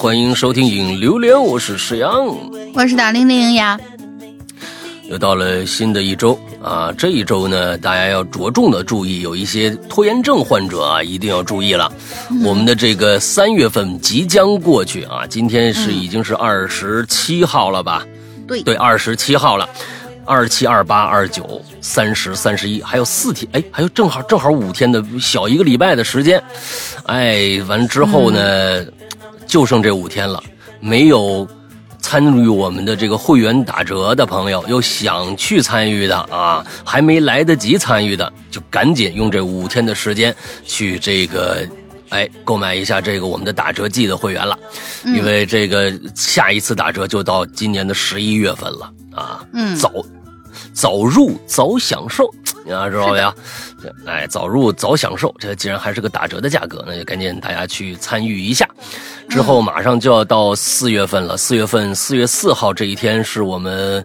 欢迎收听《影榴莲》，我是石阳。我是大玲玲呀，又到了新的一周啊，这一周呢，大家要着重的注意，有一些拖延症患者啊，一定要注意了。我们的这个三月份即将过去啊，今天是已经是二十七号了吧？对对，二十七号了。二七、二八、二九、三十、三十一，还有四天，哎，还有正好正好五天的小一个礼拜的时间，哎，完之后呢，就剩这五天了，没有参与我们的这个会员打折的朋友，又想去参与的啊，还没来得及参与的，就赶紧用这五天的时间去这个。哎，购买一下这个我们的打折季的会员了，因为这个下一次打折就到今年的十一月份了啊，嗯早早入早享受，你知道呀？哎，早入早享受，这既然还是个打折的价格，那就赶紧大家去参与一下。之后马上就要到四月份了，四月份四月四号这一天是我们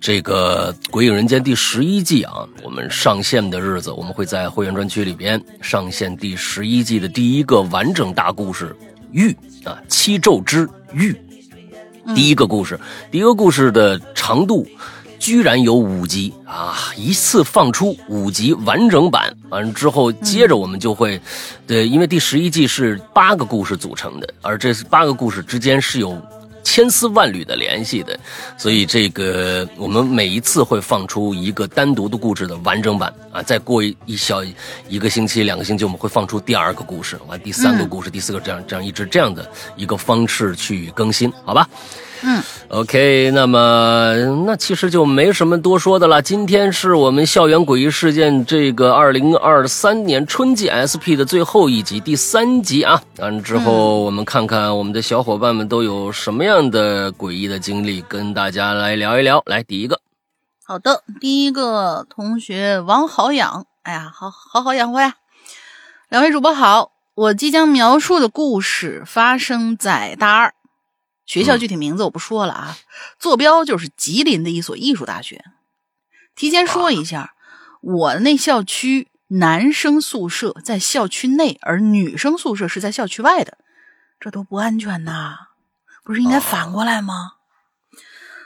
这个《鬼影人间》第十一季啊，我们上线的日子，我们会在会员专区里边上线第十一季的第一个完整大故事《玉》啊，《七咒之玉》。第一个故事，第一个故事的长度居然有五集啊！一次放出五集完整版，完了之后，接着我们就会，对，因为第十一季是八个故事组成的，而这八个故事之间是有千丝万缕的联系的，所以这个我们每一次会放出一个单独的故事的完整版啊，再过一一小一个星期、两个星期，我们会放出第二个故事，完第三个故事、第四个这样这样一直这样的一个方式去更新，好吧？嗯，OK，那么那其实就没什么多说的了。今天是我们校园诡异事件这个二零二三年春季 SP 的最后一集，第三集啊。完之后，我们看看我们的小伙伴们都有什么样的诡异的经历，跟大家来聊一聊。来，第一个，好的，第一个同学王好养，哎呀，好好好养活呀。两位主播好，我即将描述的故事发生在大二，学校具体名字我不说了啊，坐标就是吉林的一所艺术大学。提前说一下，我那校区男生宿舍在校区内，而女生宿舍是在校区外的，这多不安全呐！不是应该反过来吗？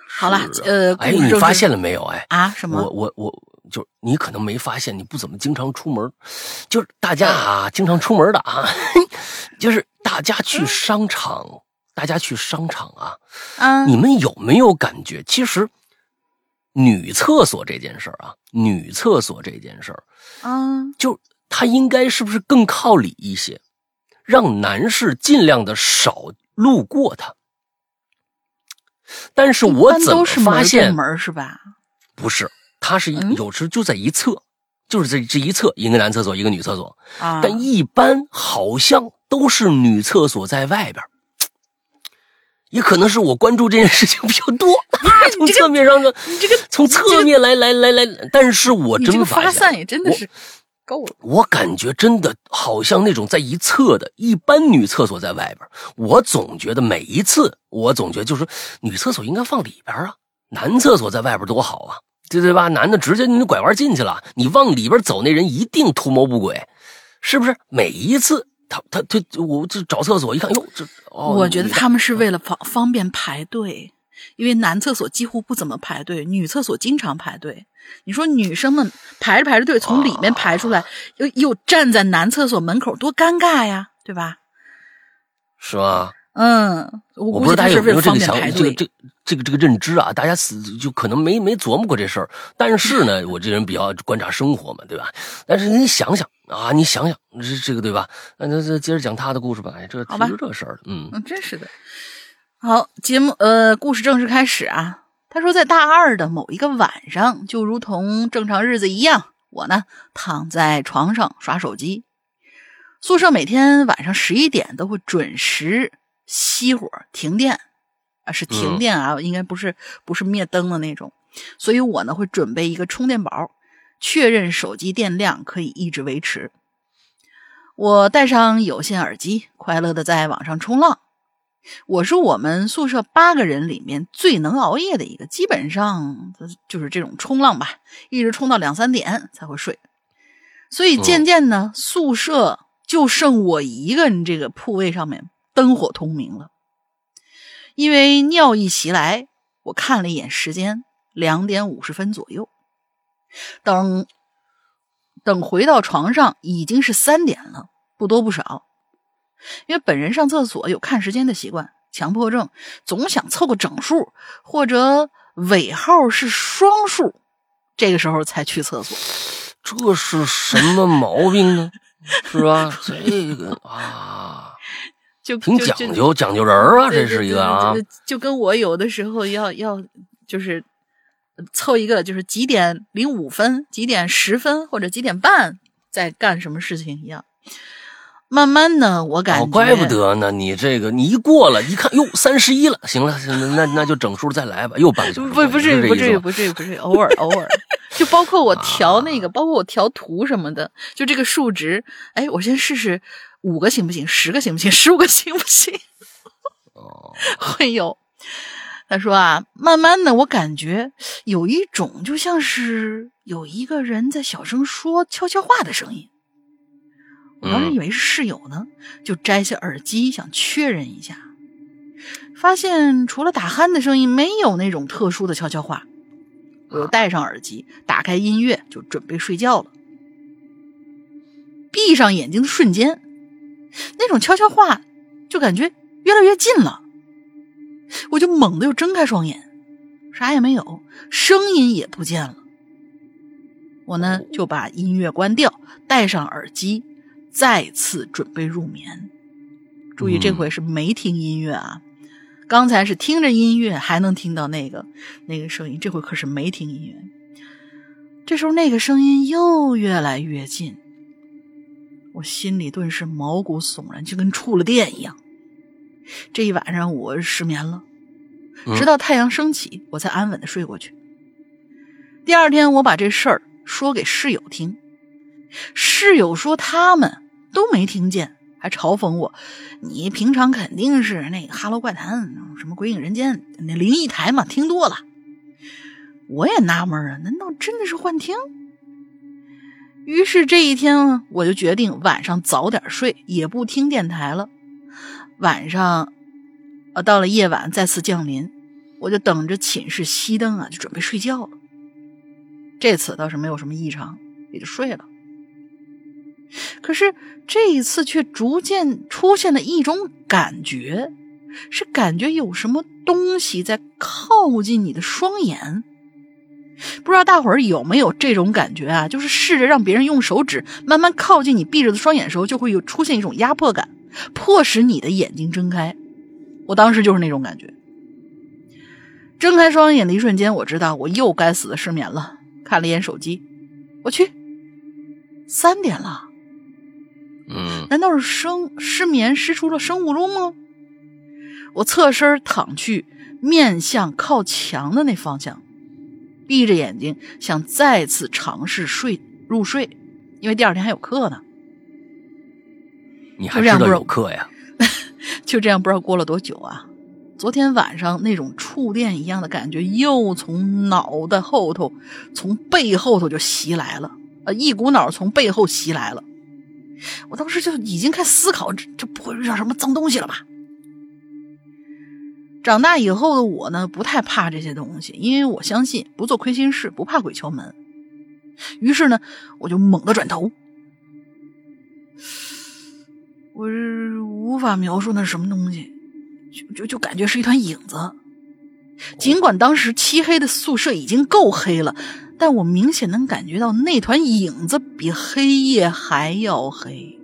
好了呃，哎，你发现了没有？哎，啊？什么？我我我，就你可能没发现，你不怎么经常出门，就是大家啊，经常出门的啊，就是大家去商场，大家去商场啊，啊，你们有没有感觉？其实女厕所这件事儿啊，女厕所这件事儿，啊，就它应该是不是更靠里一些，让男士尽量的少路过它。但是我怎么发现门是吧？不是，它是有时就在一侧，就是这这一侧，一个男厕所，一个女厕所。啊，但一般好像都是女厕所在外边儿，也可能是我关注这件事情比较多 从侧面上的，你这个从侧面来来来来，但是我真发现，发散也真的是够了。我感觉真的好像那种在一侧的，一般女厕所在外边，我总觉得每一次，我总觉得就是女厕所应该放里边啊，男厕所在外边多好啊，对对吧？男的直接你拐弯进去了，你往里边走，那人一定图谋不轨，是不是？每一次他他他，我这找厕所一看，哟，这哦，我觉得他们是为了方方便排队，因为男厕所几乎不怎么排队，女厕所经常排队。你说女生们排着排着队从里面排出来，又又站在男厕所门口，多尴尬呀，对吧？是吗？嗯，我我不知道大家估计他是为了有没有这个想方便排队。这个这这个这个认知啊？大家死就可能没没琢磨过这事儿。但是呢，我这人比较观察生活嘛，对吧？但是你想想啊，你想想这这个对吧？那那那接着讲他的故事吧。哎，这好吧提出这事儿嗯，真是的。好，节目呃，故事正式开始啊。他说，在大二的某一个晚上，就如同正常日子一样，我呢躺在床上耍手机。宿舍每天晚上十一点都会准时熄火停电，啊，是停电啊，应该不是不是灭灯的那种。所以我呢会准备一个充电宝，确认手机电量可以一直维持。我戴上有线耳机，快乐的在网上冲浪。我是我们宿舍八个人里面最能熬夜的一个，基本上就是这种冲浪吧，一直冲到两三点才会睡。所以渐渐呢，宿舍就剩我一个人，这个铺位上面灯火通明了。因为尿意袭来，我看了一眼时间，两点五十分左右。等等回到床上，已经是三点了，不多不少。因为本人上厕所有看时间的习惯，强迫症总想凑个整数或者尾号是双数，这个时候才去厕所。这是什么毛病呢？是吧？这个啊，就挺讲究，讲究人啊，这是一个啊就跟我有的时候要要就是凑一个就是几点零五分、几点十分或者几点半在干什么事情一样。慢慢呢，我感觉、哦，怪不得呢。你这个你一过了，一看哟，三十一了，行了，行了，那那就整数再来吧，又半个小时。不不至于不至于不至于不至于，偶尔偶尔，就包括我调那个，包括我调图什么的，就这个数值，哎，我先试试五个行不行？十个行不行？十五个行不行？哦，会有。他说啊，慢慢的，我感觉有一种就像是有一个人在小声说悄悄话的声音。我当时嗯以为是室友呢，就摘下耳机想确认一下，发现除了打鼾的声音，没有那种特殊的悄悄话。我又戴上耳机，打开音乐，就准备睡觉了。闭上眼睛的瞬间，那种悄悄话就感觉越来越近了。我就猛地又睁开双眼，啥也没有，声音也不见了。我呢就把音乐关掉，戴上耳机，再次准备入眠。注意，这回是没听音乐啊，刚才是听着音乐还能听到那个那个声音，这回可是没听音乐。这时候那个声音又越来越近，我心里顿时毛骨悚然，就跟触了电一样。这一晚上我失眠了，嗯直到太阳升起，我才安稳的睡过去。第二天，我把这事儿说给室友听，室友说他们都没听见，还嘲讽我：“你平常肯定是那个《哈喽怪谈》什么《鬼影人间》那灵异台嘛，听多了。”我也纳闷啊，难道真的是幻听？于是这一天，我就决定晚上早点睡，也不听电台了。晚上，呃，到了夜晚再次降临，我就等着寝室熄灯啊，就准备睡觉了。这次倒是没有什么异常，也就睡了。可是这一次却逐渐出现了一种感觉，是感觉有什么东西在靠近你的双眼。不知道大伙儿有没有这种感觉啊？就是试着让别人用手指慢慢靠近你闭着的双眼的时候，就会有出现一种压迫感，迫使你的眼睛睁开。我当时就是那种感觉。睁开双眼的一瞬间，我知道我又该死的失眠了。看了一眼手机，我去，三点了。嗯难道是生失眠失出了生物钟吗？我侧身躺去，面向靠墙的那方向，闭着眼睛想再次尝试睡入睡，因为第二天还有课呢。你还知道就这样不是有课呀？就这样，不知道过了多久啊！昨天晚上那种触电一样的感觉又从脑袋后头、从背后头就袭来了，呃，一股脑从背后袭来了。我当时就已经开始思考，这这不会遇上什么脏东西了吧？长大以后的我呢，不太怕这些东西，因为我相信不做亏心事，不怕鬼敲门。于是呢，我就猛地转头，我是无法描述那是什么东西，就就就感觉是一团影子。尽管当时漆黑的宿舍已经够黑了，但我明显能感觉到那团影子比黑夜还要黑，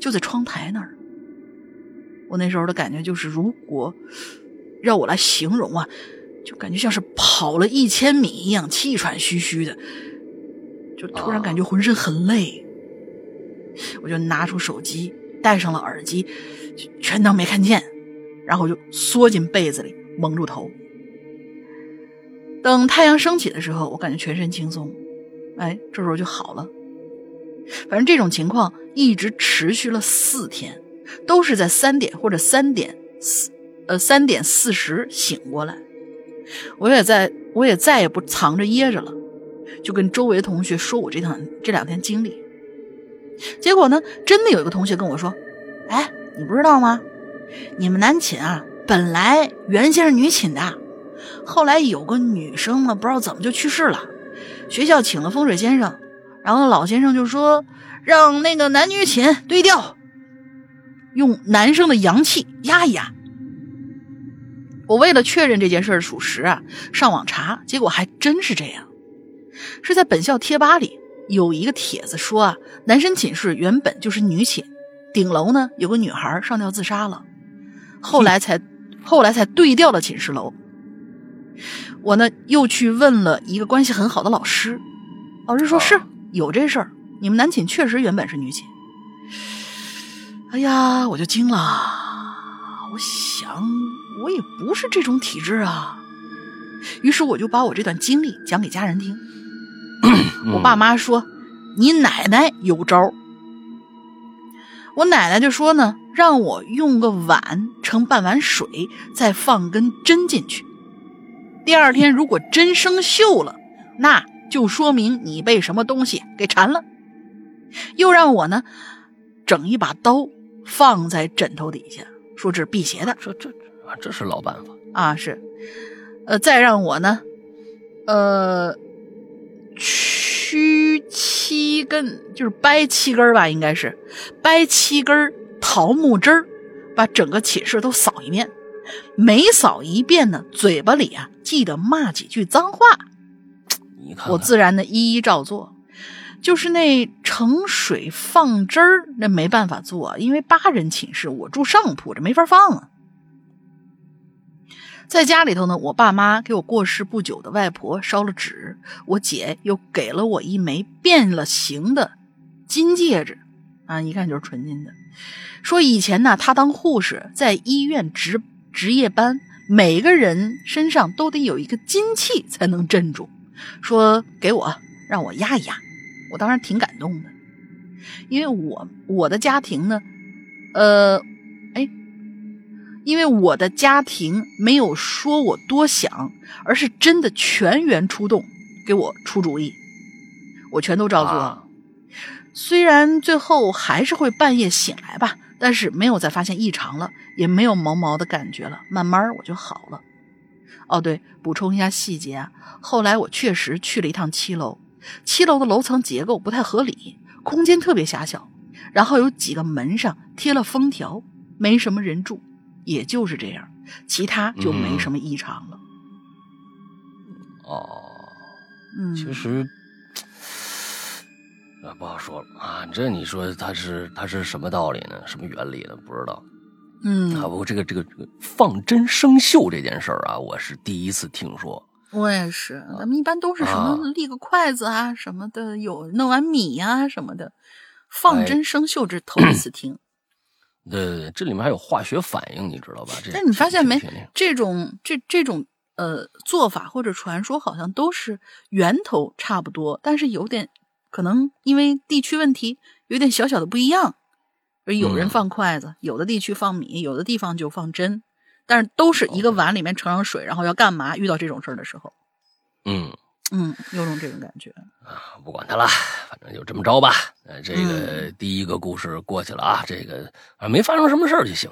就在窗台那儿。我那时候的感觉就是，如果让我来形容啊，就感觉像是跑了一千米一样，气喘吁吁的，就突然感觉浑身很累。我就拿出手机，戴上了耳机，全当没看见，然后就缩进被子里，蒙住头。等太阳升起的时候，我感觉全身轻松，哎，这时候就好了。反正这种情况一直持续了四天，都是在三点或者三点四呃三点四十醒过来。我也在我也再也不藏着掖着了，就跟周围同学说我这趟这两天经历。结果呢，真的有一个同学跟我说：“哎，你不知道吗？你们男寝啊，本来原先是女寝的，后来有个女生呢，不知道怎么就去世了，学校请了风水先生，然后老先生就说让那个男女寝对调，用男生的阳气压一压。”我为了确认这件事属实啊，上网查，结果还真是这样。是在本校贴吧里有一个帖子说啊，男生寝室原本就是女寝，顶楼呢有个女孩上吊自杀了，后来才后来才对调了寝室楼。我呢又去问了一个关系很好的老师，老师说是有这事儿，你们男寝确实原本是女寝。哎呀，我就惊了，我想。我也不是这种体质啊，于是我就把我这段经历讲给家人听。我爸妈说：“你奶奶有招。”我奶奶就说呢：“让我用个碗盛半碗水，再放根针进去。第二天如果针生锈了，那就说明你被什么东西给缠了。”又让我呢整一把刀放在枕头底下，说这是辟邪的。这这。啊，这是老办法啊！是，呃，再让我呢，呃，取七根，就是掰七根吧，应该是掰七根桃木枝儿，把整个寝室都扫一遍。每扫一遍呢，嘴巴里啊记得骂几句脏话。你看，我自然的一一照做。就是那盛水放汁儿，那没办法做，因为八人寝室，我住上铺，这没法放啊。在家里头呢，我爸妈给我过世不久的外婆烧了纸，我姐又给了我一枚变了形的金戒指，啊，一看就是纯金的。说以前呢，她当护士在医院值值夜班，每个人身上都得有一个金器才能镇住。说给我让我压一压，我当时挺感动的，因为我我的家庭呢，呃。因为我的家庭没有说我多想，而是真的全员出动给我出主意，我全都照做。虽然最后还是会半夜醒来吧，但是没有再发现异常了，也没有毛毛的感觉了，慢慢我就好了。哦，对，补充一下细节啊，后来我确实去了一趟七楼，七楼的楼层结构不太合理，空间特别狭小，然后有几个门上贴了封条，没什么人住。也就是这样，其他就没什么异常了。哦，嗯，其实啊不好说了啊。这你说它是它是什么道理呢？什么原理呢？不知道。嗯，啊，不过这个这个这个放针生锈这件事儿啊，我是第一次听说。我也是，咱们一般都是什么立个筷子啊什么的，有弄碗米呀什么的，放针生锈这头一次听。对对对，这里面还有化学反应，你知道吧？这但你发现没？这种这这种呃做法或者传说，好像都是源头差不多，但是有点可能因为地区问题，有点小小的不一样。有人放筷子，有的地区放米，有的地方就放针，但是都是一个碗里面盛上水，然后要干嘛？遇到这种事儿的时候，嗯。嗯，有种这种感觉啊，不管他了，反正就这么着吧。呃，这个第一个故事过去了啊，这个啊没发生什么事儿就行。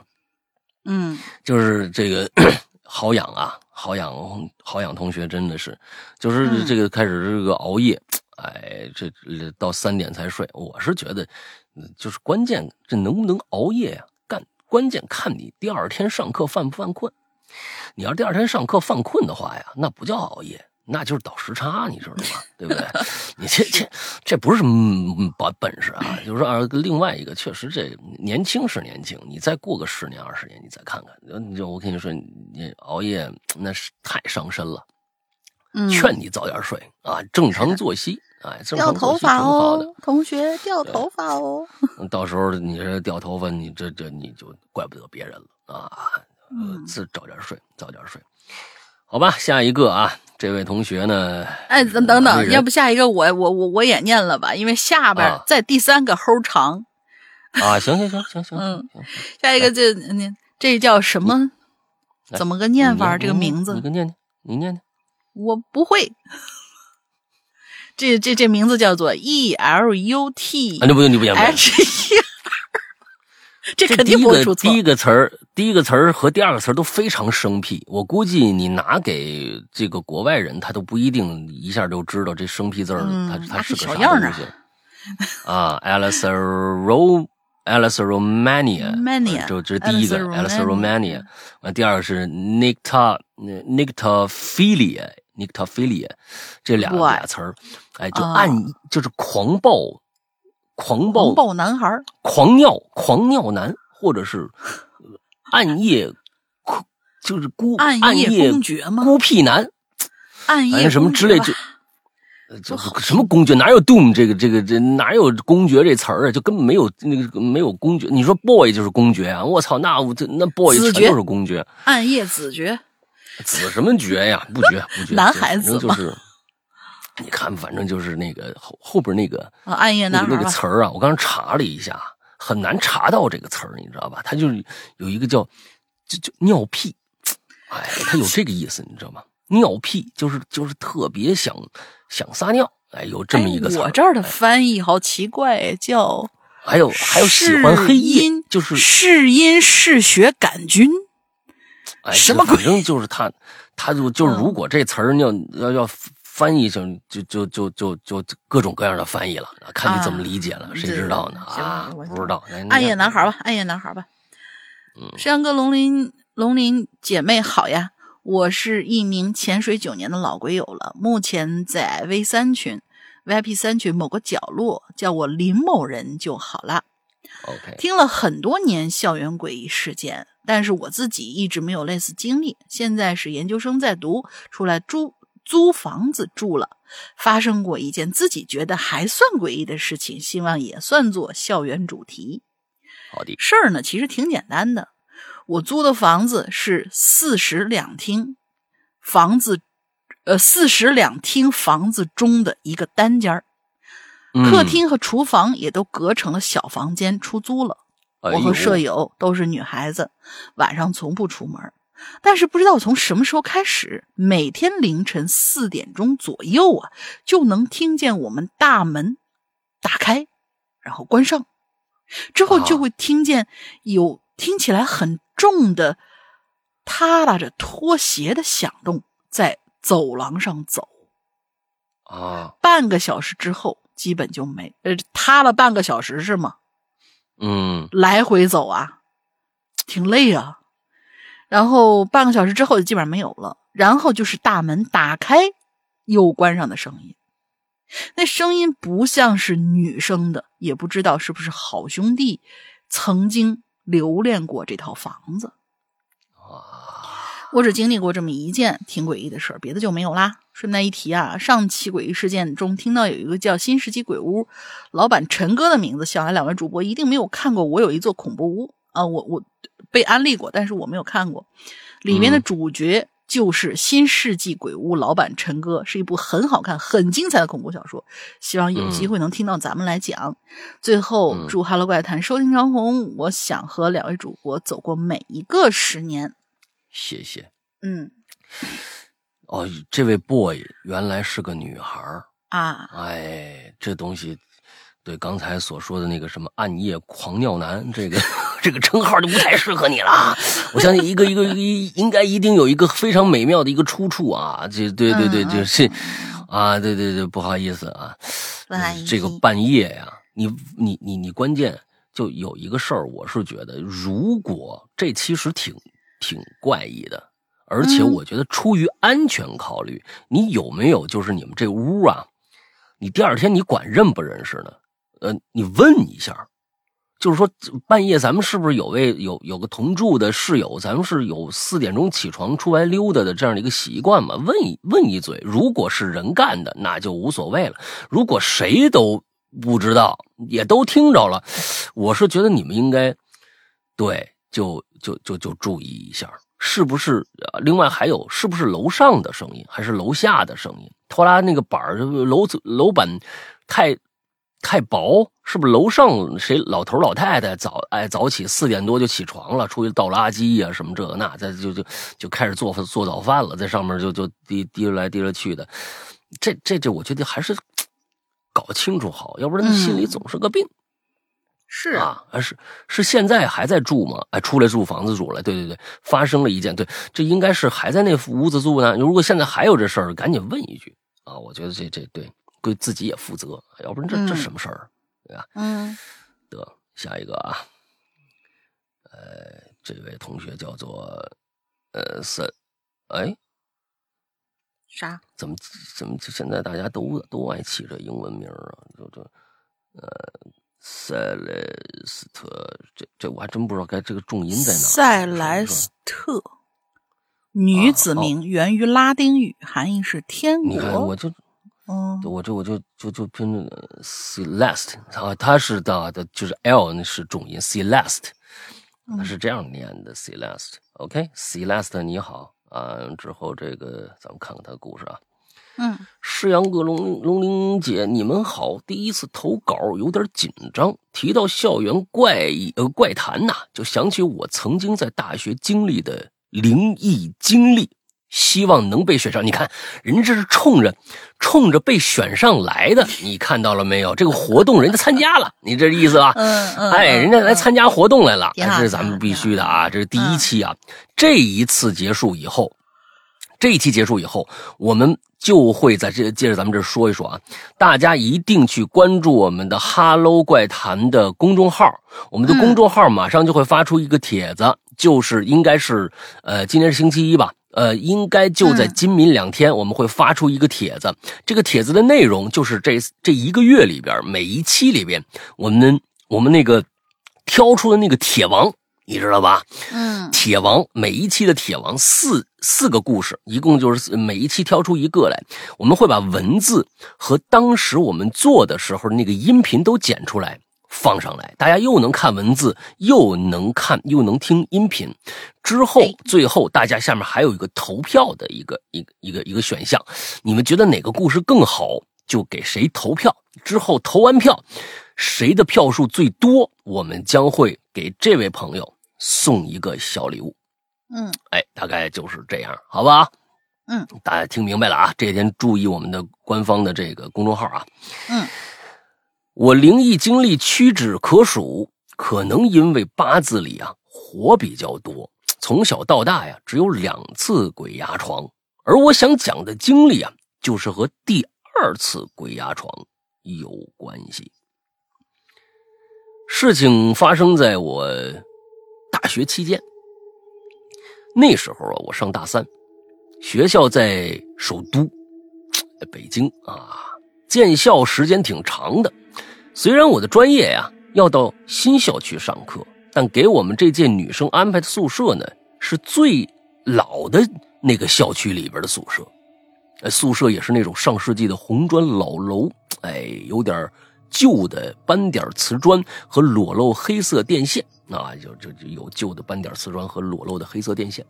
嗯，就是这个 好养啊，好养好养同学真的是，就是这个开始这个熬夜，哎，这到三点才睡。我是觉得，就是关键这能不能熬夜呀？干关键看你第二天上课犯不犯困。你要第二天上课犯困的话呀，那不叫熬夜。那就是倒时差，你知道吗？对不对？你这这这不是什么本本事啊，就是说啊，另外一个确实这年轻是年轻，你再过个十年二十年，你再看看，就我跟你说，你熬夜那是太伤身了。嗯，劝你早点睡啊，正常作息，哎，掉头发哦，同学掉头发哦。到时候你这掉头发，你这这你就怪不得别人了啊。自早点睡，早点睡。好吧，下一个啊，这位同学呢？哎，等等等，要不下一个我我我我也念了吧，因为下边在第三个齁长。啊，行行行行行，嗯，下一个这这这叫什么？怎么个念法？这个名字？你给念念，你念念。我不会。这这这名字叫做 E L U T 啊，那不用你不讲，不 E 这这肯定第一个不会出错第。一个词儿，第一个词儿和第二个词儿都非常生僻。我估计你拿给这个国外人，他都不一定一下就知道这生僻字儿，嗯它它是个啥东西啊 a l i c e Ro a l i c e Romania，Mania，就这是第一个 Alice a l i c e Romania Romania，完第二个是 Nicta Nictophilia Nictophilia，这俩俩词儿，哎，就啊暗就是狂暴。狂暴狂暴男孩狂尿、狂尿男，或者是呃暗夜孤，就是孤暗夜夜公爵吗孤僻男，暗夜什么之类就这什么公爵？哪有 doom 这个这个这哪有公爵这词儿啊？就根本没有那个没有公爵。你说 boy 就是公爵啊！我操，那我这那 boy 全都是公爵，暗夜子爵，子什么爵呀？不爵不爵，男孩子就是。你看，反正就是那个后后边那个啊，暗夜那个。词儿啊，我刚才查了一下，很难查到这个词儿，你知道吧？它就是有一个叫就就尿屁，哎，它有这个意思，你知道吗？尿屁就是就是特别想想撒尿，哎，有这么一个词。哎我这儿的哎翻译好奇怪，叫还有还有喜欢黑夜，就是嗜阴嗜血杆菌。哎，什么鬼反正就是他，他就就嗯如果这词儿要要要翻译成，就就就就就各种各样的翻译了，看你怎么理解了，啊谁知道呢？啊我，不知道。哎暗夜男孩儿吧，暗夜男孩儿吧。嗯山哥龙鳞龙鳞姐妹好呀，我是一名潜水九年的老鬼友了，目前在 V 三群 VIP 三群某个角落，叫我林某人就好了。OK，听了很多年校园诡异事件，但是我自己一直没有类似经历。现在是研究生在读，出来租租房子住了，发生过一件自己觉得还算诡异的事情，希望也算作校园主题。好的，事儿呢，其实挺简单的。我租的房子是四室两厅，房子，呃，四室两厅房子中的一个单间儿，嗯客厅和厨房也都隔成了小房间，出租了。我和舍友都是女孩子，晚上从不出门。但是不知道从什么时候开始，每天凌晨四点钟左右啊，就能听见我们大门打开，然后关上，之后就啊会听见有听起来很重的踏拉着拖鞋的响动在走廊上走。啊，半个小时之后，基本就没呃塌了半个小时是吗？嗯来回走啊，挺累啊。然后半个小时之后就基本上没有了，然后就是大门打开又关上的声音。那声音不像是女生的，也不知道是不是好兄弟曾经留恋过这套房子。我只经历过这么一件挺诡异的事儿，别的就没有啦。顺带一提啊，上期诡异事件中听到有一个叫“新世纪鬼屋”老板陈哥的名字，想来两位主播一定没有看过。我有一座恐怖屋啊，我我被安利过，但是我没有看过。里面的主角就是新世纪鬼屋老板陈哥，是一部很好看、很精彩的恐怖小说。希望有机会能听到咱们来讲。最后，嗯祝《哈喽怪谈》收听长虹。我想和两位主播走过每一个十年。谢谢。嗯哦，这位 boy 原来是个女孩儿，啊，哎，这东西。对刚才所说的那个什么暗夜狂尿男，这个这个称号就不太适合你了啊。我相信一个一个一应该一定有一个非常美妙的一个出处啊。这对对对，嗯就是啊，对对对，不好意思啊，不好意思这个半夜呀，你你你你关键就有一个事儿，我是觉得，如果这其实挺挺怪异的，而且嗯我觉得出于安全考虑，你有没有就是你们这屋啊，你第二天你管认不认识呢？呃，你问一下，就是说半夜咱们是不是有位有有个同住的室友，咱们是有四点钟起床出来溜达的这样的一个习惯吗？问一问一嘴，如果是人干的，那就无所谓了；如果谁都不知道，也都听着了，我是觉得你们应该对，就就就就注意一下，是不是？另外还有，是不是楼上的声音，还是楼下的声音？拖拉那个板，楼楼板太太薄，是不是楼上谁老头老太太早哎早起四点多就起床了，出去倒垃圾呀、什么这个那，再就就就开始做饭做早饭了，在上面就就提提溜来提溜去的，这这这，我觉得还是搞清楚好，要不然心里嗯总是个病。是啊，啊，啊是是现在还在住吗？哎，出来住房子住了，对对对，发生了一件，对，这应该是还在那屋子住呢。如果现在还有这事儿，赶紧问一句啊！我觉得这这对对自己也负责，要不然这这嗯什么事儿？对吧？嗯得下一个啊，呃，这位同学叫做呃森，哎，啥？怎么怎么现在大家都都爱起这英文名啊？就这呃。塞莱斯特，这这我还真不知道该这个重音在哪儿。塞莱斯特，女子名，源于拉丁语，含义是天你看，我国。就嗯我就我就就就拼呃 Celeste 啊，它是的的，就是 L 那是重音，Celeste，它是这样念的，Celeste。OK，Celeste 你好啊，之后这个咱们看看他的故事啊。嗯诗阳哥、龙龙玲姐，你们好！第一次投稿有点紧张，提到校园怪异呃怪谈呐、就想起我曾经在大学经历的灵异经历，希望能被选上。你看，人这是冲着冲着被选上来的，你看到了没有？这个活动人家参加了，你这意思啊？嗯嗯，哎，人家来参加活动来了，这是咱们必须的啊！这是第一期啊，这一次结束以后，这一期结束以后，我们就会在这接着咱们这说一说啊，大家一定去关注我们的“哈喽怪谈”的公众号，我们的公众号马上就会发出一个帖子，就是应该是呃，今天是星期一吧。呃，应该就在今明两天，我们会发出一个帖子。这个帖子的内容就是这这一个月里边，每一期里边，我们我们那个挑出的那个铁王，你知道吧？嗯铁王每一期的铁王四四个故事，一共就是每一期挑出一个来，我们会把文字和当时我们做的时候那个音频都剪出来放上来，大家又能看文字，又能看又能听音频。之后哎最后大家下面还有一个投票的一个一个一个一个选项，你们觉得哪个故事更好，就给谁投票。之后投完票，谁的票数最多，我们将会给这位朋友送一个小礼物。嗯哎，大概就是这样，好吧？嗯，大家听明白了啊？这几天注意我们的官方的这个公众号啊。嗯，我灵异经历屈指可数，可能因为八字里啊火比较多，从小到大呀只有两次鬼压床，而我想讲的经历啊，就是和第二次鬼压床有关系。事情发生在我大学期间。那时候啊，我上大三，学校在首都北京啊，建校时间挺长的。虽然我的专业呀要到新校区上课，但给我们这届女生安排的宿舍呢，是最老的那个校区里边的宿舍。呃，宿舍也是那种上世纪的红砖老楼，哎，有点旧的斑点瓷砖和裸露黑色电线。啊，就就就有旧的斑点瓷砖和裸露的黑色电线。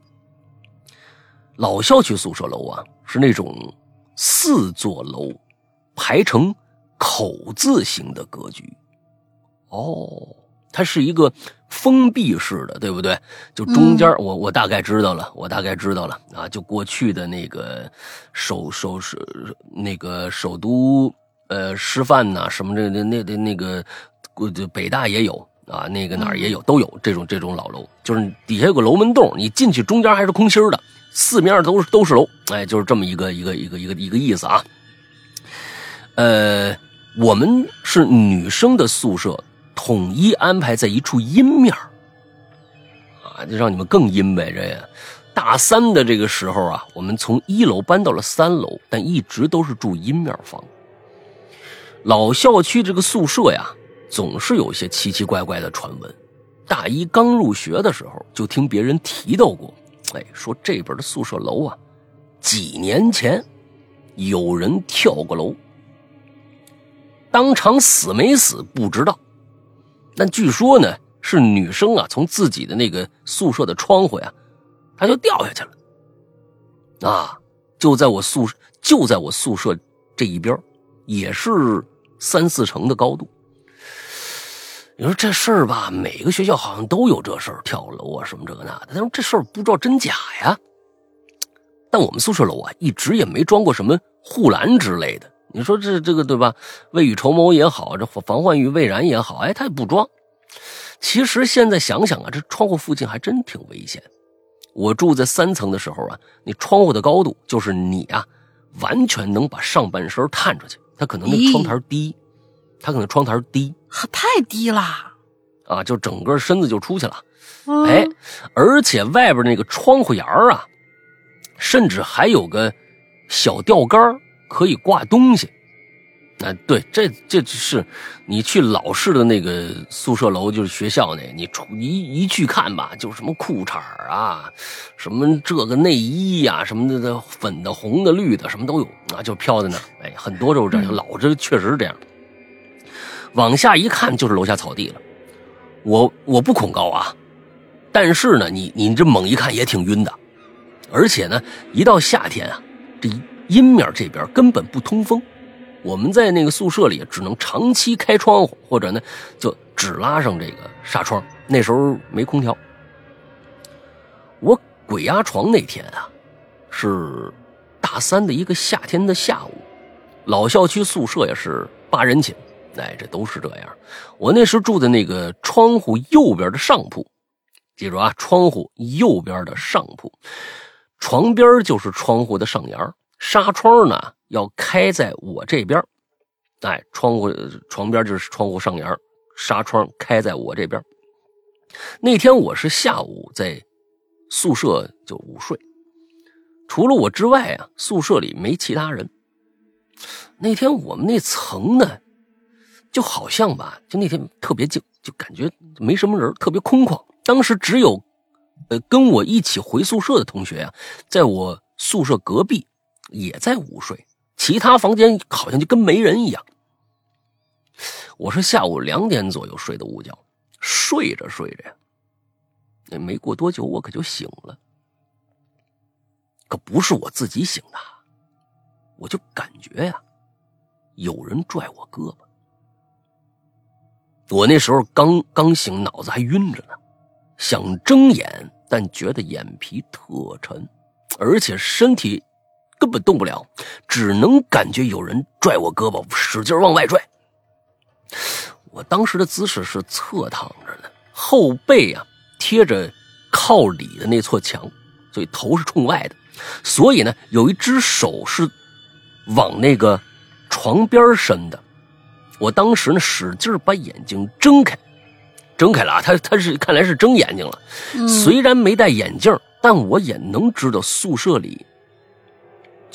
老校区宿舍楼啊，是那种四座楼排成口字形的格局。哦，它是一个封闭式的，对不对？就中间，我我大概知道了，我大概知道了啊，就过去的那个首首首那个首都呃师范呐、什么这那那那那个，就北大也有。啊，那个哪儿也有，都有这种这种老楼，就是底下有个楼门洞，你进去中间还是空心的，四面都是都是楼，哎，就是这么一个一个一个一个一个意思啊。呃，我们是女生的宿舍，统一安排在一处阴面啊，就让你们更阴呗。这大三的这个时候啊，我们从一楼搬到了三楼，但一直都是住阴面房。老校区这个宿舍呀。总是有些奇奇怪怪的传闻。大一刚入学的时候，就听别人提到过，哎，说这边的宿舍楼啊，几年前有人跳过楼，当场死没死不知道，但据说呢，是女生啊从自己的那个宿舍的窗户呀，她就掉下去了，啊，就在我宿就在我宿舍这一边，也是三四层的高度。你说这事儿吧，每个学校好像都有这事儿，跳楼啊什么这个那的。但是这事儿不知道真假呀。但我们宿舍楼啊，一直也没装过什么护栏之类的，你说这这个对吧？未雨绸缪也好，这防患于未然也好，哎，他也不装。其实现在想想啊，这窗户附近还真挺危险。我住在三层的时候啊，那窗户的高度就是你啊，完全能把上半身探出去。他可能那窗台低，他可能窗台低，太低了！啊，就整个身子就出去了。嗯哎，而且外边那个窗户沿儿啊，甚至还有个小吊杆儿可以挂东西。啊，对，这这是你去老式的那个宿舍楼，就是学校那，你出一一去看吧，就是什么裤衩儿啊，什么这个内衣呀、什么的的粉的、红的、绿的，什么都有啊，就飘在那儿。哎，很多都是这样，老这确实是这样。往下一看就是楼下草地了。我我不恐高啊，但是呢，你你这猛一看也挺晕的，而且呢，一到夏天啊，这阴面这边根本不通风，我们在那个宿舍里只能长期开窗户，或者呢就只拉上这个纱窗。那时候没空调。我鬼压床那天啊，是大三的一个夏天的下午，老校区宿舍也是八人寝，哎，这都是这样。我那时住在那个窗户右边的上铺，记住啊，窗户右边的上铺，床边就是窗户的上沿纱窗呢要开在我这边，哎，窗户床边就是窗户上沿纱窗开在我这边。那天我是下午在宿舍就午睡，除了我之外啊，宿舍里没其他人。那天我们那层呢，就好像吧，就那天特别静，就感觉没什么人，特别空旷。当时只有，呃，跟我一起回宿舍的同学啊，在我宿舍隔壁也在午睡，其他房间好像就跟没人一样。我是下午两点左右睡的午觉，睡着睡着呀，也没过多久，我可就醒了。可不是我自己醒的，我就感觉呀，有人拽我胳膊。我那时候刚刚醒，脑子还晕着呢，想睁眼，但觉得眼皮特沉，而且身体根本动不了，只能感觉有人拽我胳膊，使劲往外拽。我当时的姿势是侧躺着的，后背啊贴着靠里的那座墙，所以头是冲外的，所以呢，有一只手是往那个床边伸的。我当时呢，使劲把眼睛睁开，睁开了啊！他他是看来是睁眼睛了。虽然没戴眼镜，但我也能知道宿舍里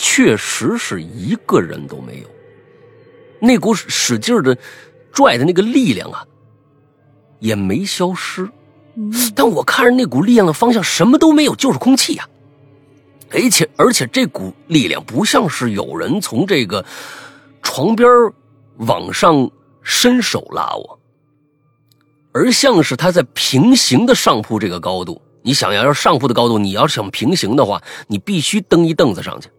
确实是一个人都没有。那股使劲的拽的那个力量啊，也没消失。但我看着那股力量的方向，什么都没有，就是空气呀、而且而且这股力量不像是有人从这个床边往上伸手拉我，而像是他在平行的上铺这个高度。你想要要上铺的高度，你要是想平行的话，你必须蹬一凳子上去，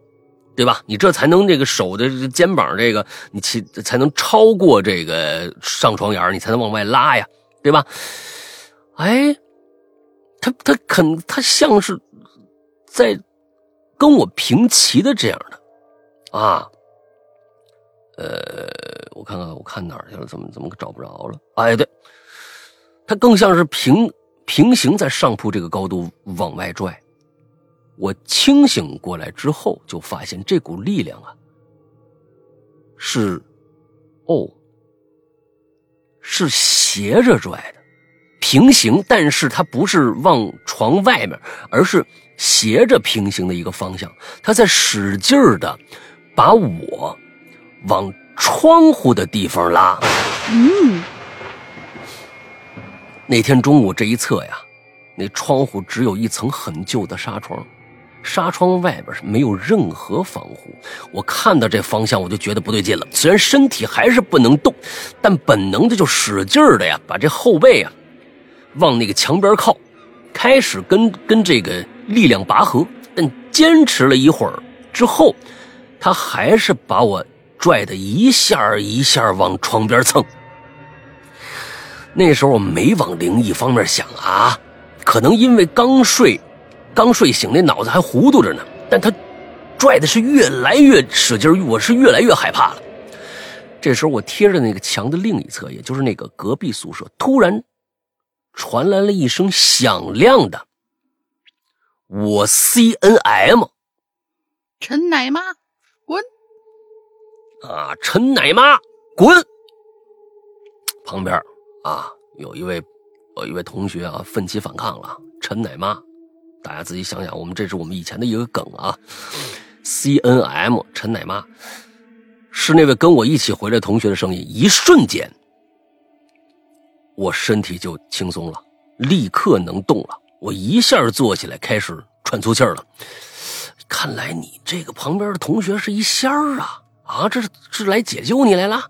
对吧？你这才能这个手的肩膀这个，你起才能超过这个上床沿你才能往外拉呀，对吧？哎，他他肯他像是在跟我平齐的这样的啊。呃，我看看，我看哪儿去了？怎么怎么找不着了？哎，对，他更像是平平行在上铺这个高度往外拽。我清醒过来之后，就发现这股力量啊，是哦，是斜着拽的，平行，但是它不是往床外面，而是斜着平行的一个方向。它在使劲儿的把我。往窗户的地方拉。嗯，那天中午这一侧呀，那窗户只有一层很旧的纱窗，纱窗外边是没有任何防护。我看到这方向，我就觉得不对劲了。虽然身体还是不能动，但本能的就使劲的呀，把这后背啊往那个墙边靠，开始跟跟这个力量拔河。但坚持了一会儿之后，他还是把我。拽的一下一下往床边蹭。那时候我没往灵异方面想啊，可能因为刚睡，刚睡醒，那脑子还糊涂着呢。但他拽的是越来越使劲，我是越来越害怕了。这时候我贴着那个墙的另一侧，也就是那个隔壁宿舍，突然传来了一声响亮的“我 C N M”。陈奶妈，滚！啊，陈奶妈，滚！旁边啊，有一位有一位同学啊，奋起反抗了。陈奶妈，大家自己想想，我们这是我们以前的一个梗啊。C N M，陈奶妈，是那位跟我一起回来同学的声音。一瞬间，我身体就轻松了，立刻能动了。我一下坐起来，开始喘粗气儿了。看来你这个旁边的同学是一仙儿啊！啊，这是是来解救你来了。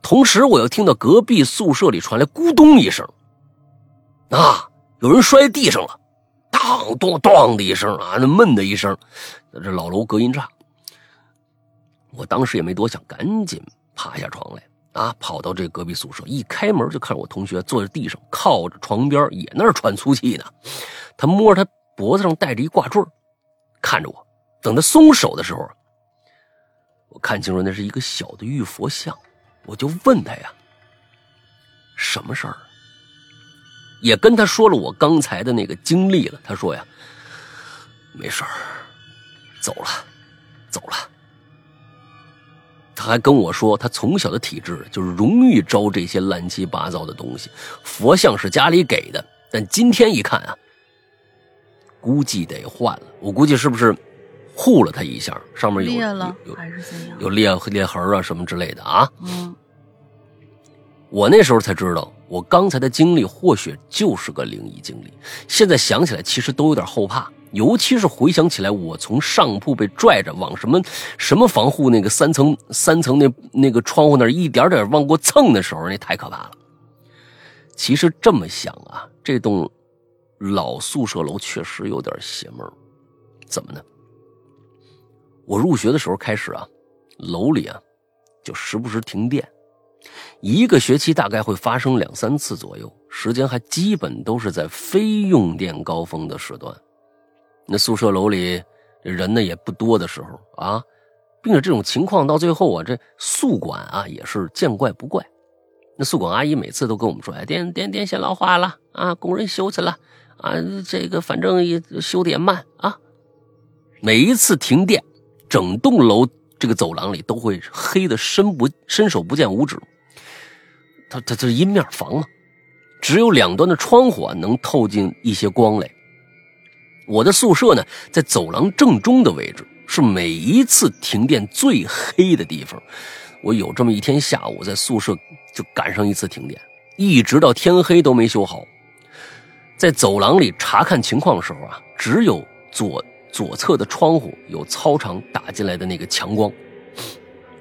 同时，我又听到隔壁宿舍里传来咕咚一声，啊，有人摔地上了，当咚咚的一声啊，那闷的一声。这老楼隔音差，我当时也没多想，赶紧爬下床来啊，跑到这隔壁宿舍，一开门就看我同学坐在地上，靠着床边，也那喘粗气呢。他摸着他脖子上戴着一挂坠。看着我，等他松手的时候，我看清楚那是一个小的玉佛像，我就问他呀：“什么事儿？”也跟他说了我刚才的那个经历了。他说呀：“没事儿，走了，走了。”他还跟我说，他从小的体质就是容易招这些乱七八糟的东西。佛像是家里给的，但今天一看啊。估计得换了，我估计是不是护了他一下，上面有裂了有还是怎样？有裂裂痕啊什么之类的啊？嗯，我那时候才知道，我刚才的经历或许就是个灵异经历。现在想起来，其实都有点后怕，尤其是回想起来，我从上铺被拽着往什么什么防护那个三层三层那那个窗户那儿一点点往过蹭的时候，那太可怕了。其实这么想啊，这栋。老宿舍楼确实有点邪门怎么呢？我入学的时候开始啊，楼里啊就时不时停电，一个学期大概会发生两三次左右，时间还基本都是在非用电高峰的时段。那宿舍楼里人呢也不多的时候啊，并且这种情况到最后啊，这宿管啊也是见怪不怪。那宿管阿姨每次都跟我们说：“哎，电电电线老化了啊，工人修去了。”啊，这个反正也修的也慢啊。每一次停电，整栋楼这个走廊里都会黑的伸不伸手不见五指。它它这阴面房嘛，只有两端的窗户啊能透进一些光来。我的宿舍呢在走廊正中的位置，是每一次停电最黑的地方。我有这么一天下午在宿舍就赶上一次停电，一直到天黑都没修好。在走廊里查看情况的时候啊，只有左左侧的窗户有操场打进来的那个强光。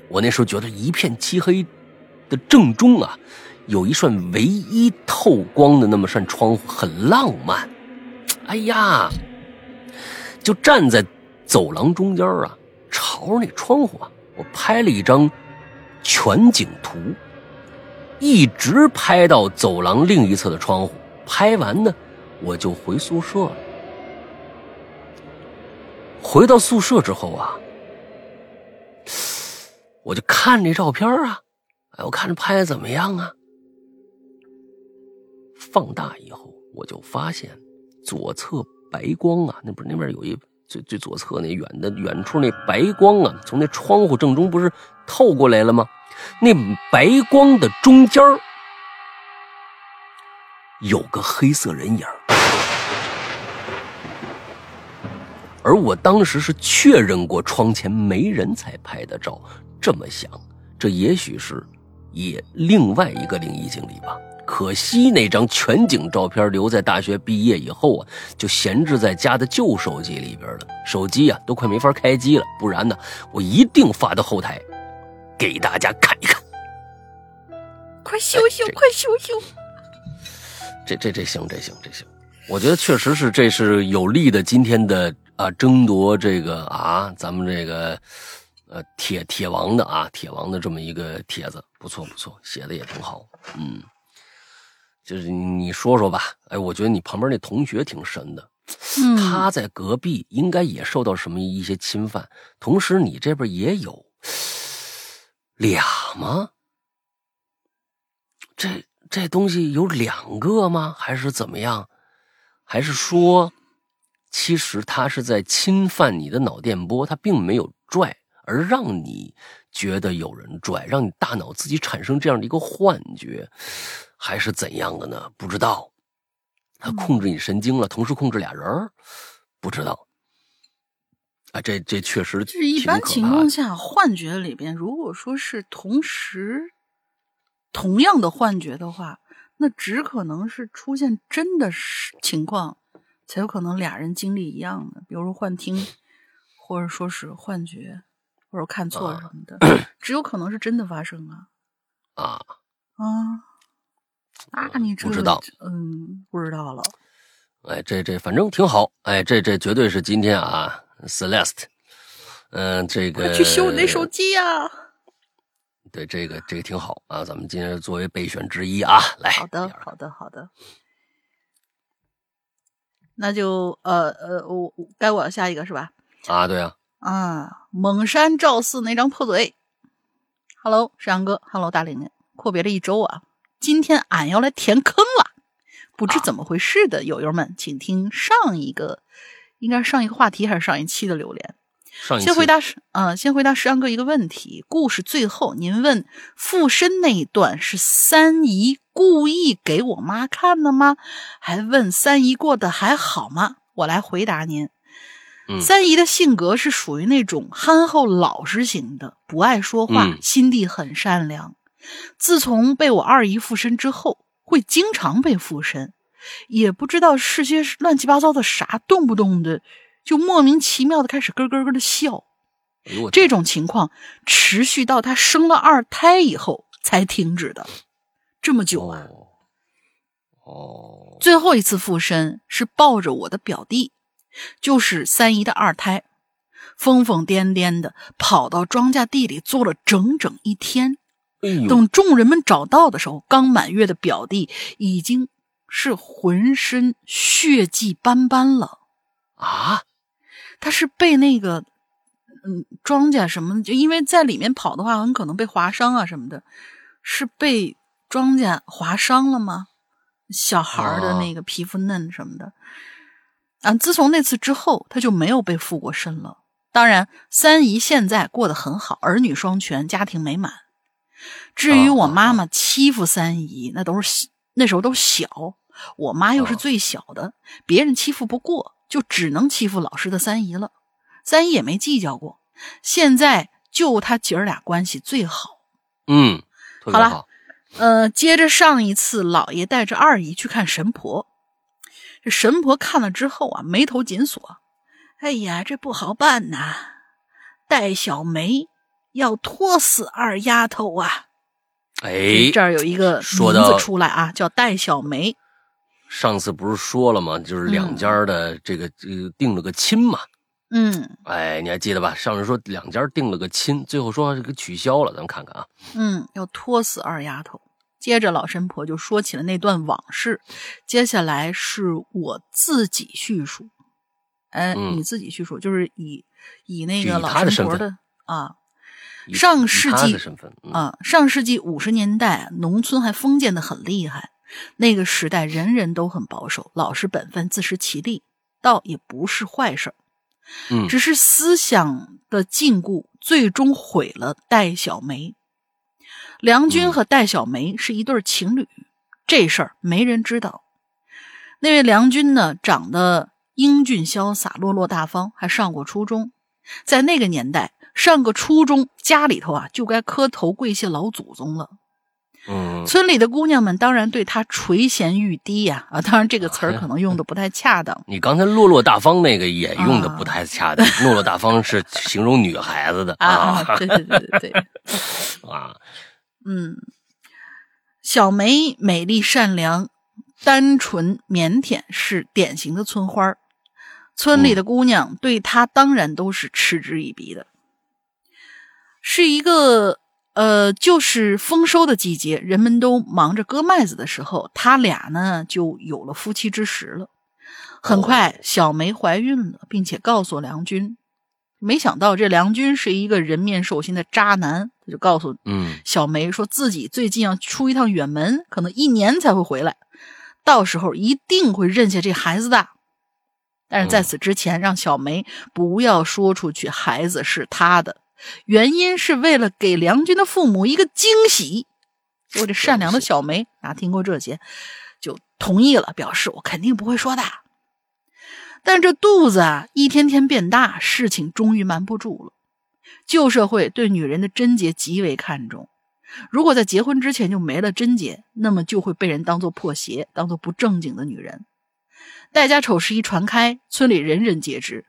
我那时候觉得一片漆黑的正中啊，有一扇唯一透光的那么扇窗户，很浪漫。哎呀，就站在走廊中间啊，朝着那窗户啊，我拍了一张全景图，一直拍到走廊另一侧的窗户。拍完呢。我就回宿舍了。回到宿舍之后啊，我就看这照片啊，哎，我看着拍的怎么样啊？放大以后，我就发现左侧白光啊，那不是那边有一最最左侧那远的远处那白光啊，从那窗户正中不是透过来了吗？那白光的中间有个黑色人影而我当时是确认过窗前没人才拍的照，这么想，这也许是也另外一个灵异经历吧。可惜那张全景照片留在大学毕业以后啊，就闲置在家的旧手机里边了。手机啊都快没法开机了，不然呢，我一定发到后台给大家看一看。快修修，快修修！这这这行，这行这行，我觉得确实是这是有利的今天的。啊，争夺这个啊，咱们这个，呃，铁铁王的啊，铁王的这么一个帖子，不错不错，写的也挺好，嗯，就是你说说吧，哎，我觉得你旁边那同学挺神的，他在隔壁应该也受到什么一些侵犯，同时你这边也有俩吗？这这东西有两个吗？还是怎么样？还是说，其实他是在侵犯你的脑电波，他并没有拽，而让你觉得有人拽，让你大脑自己产生这样的一个幻觉，还是怎样的呢？不知道。他控制你神经了，同时控制俩人儿，不知道。啊，这这确实就是一般情况下，幻觉里边，如果说是同时同样的幻觉的话，那只可能是出现真的是情况，才有可能俩人经历一样的，比如说幻听，或者说是幻觉，或者看错什么的，只有可能是真的发生啊啊啊！那你不知道？嗯，不知道了。哎，这这反正挺好。哎，这这绝对是今天啊，Celeste。嗯，这个去修你那手机呀。对，这个这个挺好啊，咱们今天作为备选之一啊，来。好的，好的，好的。那就呃呃，我该我下一个是吧？啊，对啊。啊，蒙山赵四那张破嘴。Hello，山羊哥，Hello，大玲玲，阔别了一周啊。今天俺要来填坑了，不知怎么回事的友友们，请听上一个，应该是上一个话题还是上一期的榴莲？先回答是，嗯，先回答石阳哥一个问题。故事最后您问附身那一段是三姨故意给我妈看的吗？还问三姨过得还好吗？我来回答您。三姨的性格是属于那种憨厚老实型的，不爱说话，心地很善良。自从被我二姨附身之后，会经常被附身，也不知道是些乱七八糟的啥，动不动的就莫名其妙的开始咯咯咯的笑。这种情况持续到她生了二胎以后才停止的，这么久啊！哦，最后一次附身是抱着我的表弟，就是三姨的二胎，疯疯癫癫的跑到庄稼地里坐了整整一天。等众人们找到的时候，刚满月的表弟已经是浑身血迹斑斑了啊！他是被那个嗯庄稼什么，就因为在里面跑的话，很可能被划伤啊什么的，是被庄稼划伤了吗？小孩的那个皮肤嫩什么的啊！自从那次之后，他就没有被附过身了。当然，三姨现在过得很好，儿女双全，家庭美满。至于我妈妈欺负三姨，那都是那时候都小，我妈又是最小的，别人欺负不过，就只能欺负老实的三姨了。三姨也没计较过，现在就他姐儿俩关系最好。嗯，好了，呃，接着上一次，老爷带着二姨去看神婆，这神婆看了之后啊，眉头紧锁。哎呀，这不好办呐，戴小梅。要拖死二丫头啊！哎，这儿有一个名字出来啊，叫戴小梅。上次不是说了吗？就是两家的这个这个定了个亲嘛。嗯，哎，你还记得吧？上次说两家定了个亲，最后说这个取消了，咱们看看啊。嗯，要拖死二丫头。接着老神婆就说起了那段往事。接下来是我自己叙述。哎，你自己叙述，就是以以那个老神婆的啊。上世纪啊，上世纪五十年代，农村还封建的很厉害。那个时代，人人都很保守，老实本分，自食其力，倒也不是坏事嗯，只是思想的禁锢，最终毁了戴小梅。梁军和戴小梅是一对情侣，这事儿没人知道。那位梁军呢，长得英俊潇洒，落落大方，还上过初中。在那个年代。上个初中，家里头啊就该磕头跪谢老祖宗了。嗯，村里的姑娘们当然对他垂涎欲滴呀。啊，当然这个词儿可能用的不太恰当。你刚才落落大方那个也用的不太恰当。落落大方是形容女孩子的啊。对对对对对。啊，嗯，小梅美丽善良、单纯腼腆，是典型的村花村里的姑娘对她当然都是嗤之以鼻的。是一个呃，就是丰收的季节，人们都忙着割麦子的时候，他俩呢就有了夫妻之实了。很快，小梅怀孕了，并且告诉梁军。没想到这梁军是一个人面兽心的渣男，他就告诉嗯小梅说自己最近要出一趟远门，可能一年才会回来，到时候一定会认下这孩子的。但是在此之前，让小梅不要说出去孩子是他的，原因是为了给梁军的父母一个惊喜。我这善良的小梅哪，听过这些，就同意了，表示我肯定不会说的。但这肚子啊，一天天变大，事情终于瞒不住了。旧社会对女人的贞洁极为看重，如果在结婚之前就没了贞洁，那么就会被人当做破鞋，当做不正经的女人。戴家丑事一传开，村里人人皆知。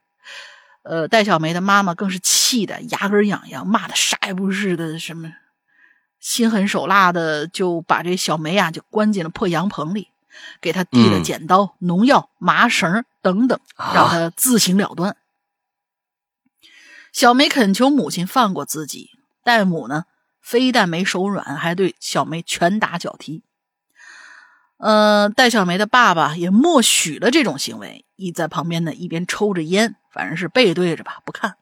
呃，戴小梅的妈妈更是气得牙根痒痒，骂的啥也不是的，什么心狠手辣的，就把这小梅啊就关进了破羊棚里，给他递了嗯剪刀、农药、麻绳等等，啊让他自行了断。小梅恳求母亲放过自己，戴母呢非但没手软，还对小梅拳打脚踢。呃，戴小梅的爸爸也默许了这种行为，一在旁边呢一边抽着烟，反正是背对着吧，不看。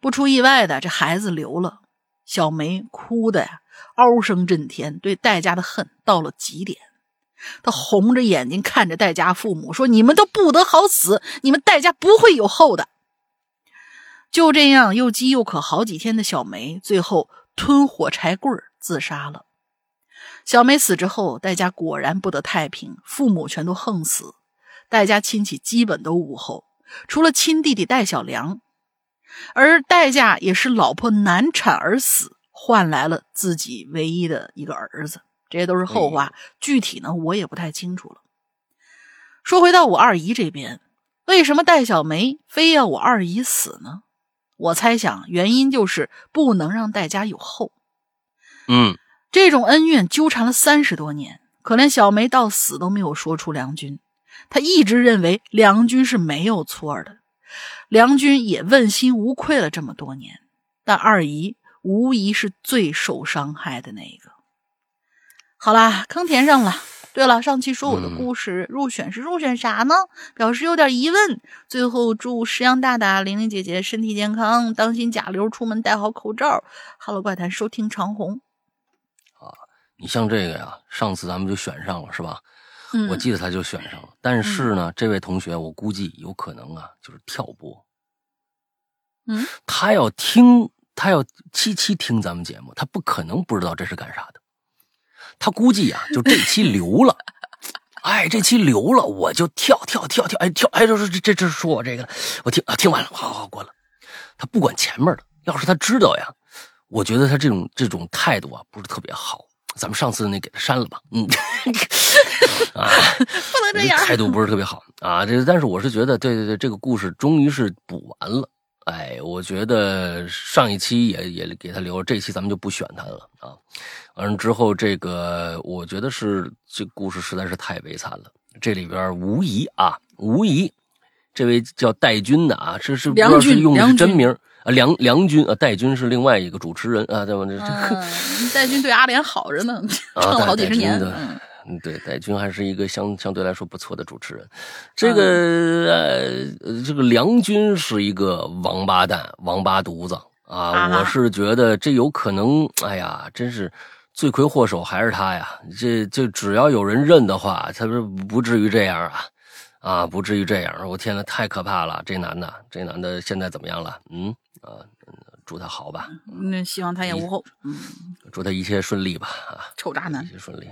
不出意外的，这孩子留了，小梅哭的呀嗷声震天，对戴家的恨到了极点。他红着眼睛看着戴家父母说：“你们都不得好死，你们戴家不会有后的。”就这样又饥又渴好几天的小梅，最后吞火柴棍自杀了。小梅死之后，戴家果然不得太平，父母全都横死，戴家亲戚基本都无后，除了亲弟弟戴小良，而戴家也是老婆难产而死，换来了自己唯一的一个儿子。这些都是后话，具体呢我也不太清楚了。说回到我二姨这边，为什么戴小梅非要我二姨死呢？我猜想原因就是不能让戴家有后。嗯这种恩怨纠缠了三十多年，可怜小梅到死都没有说出梁军。她一直认为梁军是没有错的，梁军也问心无愧了这么多年。但二姨无疑是最受伤害的那一个。好啦，坑填上了。对了，上期说我的故事入选是入选啥呢？表示有点疑问。最后祝石阳大大、玲玲姐姐身体健康，当心甲流，出门戴好口罩。Hello 怪谈收听长虹。啊你像这个呀，上次咱们就选上了是吧？嗯，我记得他就选上了，但是呢，这位同学我估计有可能啊，就是跳播。嗯，他要听，他要七七听咱们节目，他不可能不知道这是干啥的。他估计呀、就这期留了，哎，这期留了，我就跳跳跳跳，哎跳，哎，这这这这是说我这个，我听啊听完了，好好关了。他不管前面的，要是他知道呀，我觉得他这种这种态度啊不是特别好。咱们上次那给他删了吧，嗯，啊，不能这样。态度不是特别好啊。这但是我是觉得，对对对，这个故事终于是补完了。哎，我觉得上一期也也给他留了，这期咱们就不选他了啊。完了之后，这个我觉得是这故事实在是太悲惨了。这里边无疑啊，无疑，这位叫戴军的啊，这是不知道是用的是真名啊，梁梁军啊，戴军是另外一个主持人啊，对吧？这这戴军对阿莲好着呢，唱了好几十年。嗯嗯，对，戴军还是一个相相对来说不错的主持人。这个、呃，这个梁军是一个王八蛋、王八犊子啊！啊我是觉得这有可能，哎呀，真是罪魁祸首还是他呀！这这只要有人认的话，他不不至于这样啊啊，不至于这样！我天呐，太可怕了！这男的，这男的现在怎么样了？嗯啊，嗯祝他好吧，那希望他也无后。嗯，祝他一切顺利吧啊！臭渣男一。切顺利。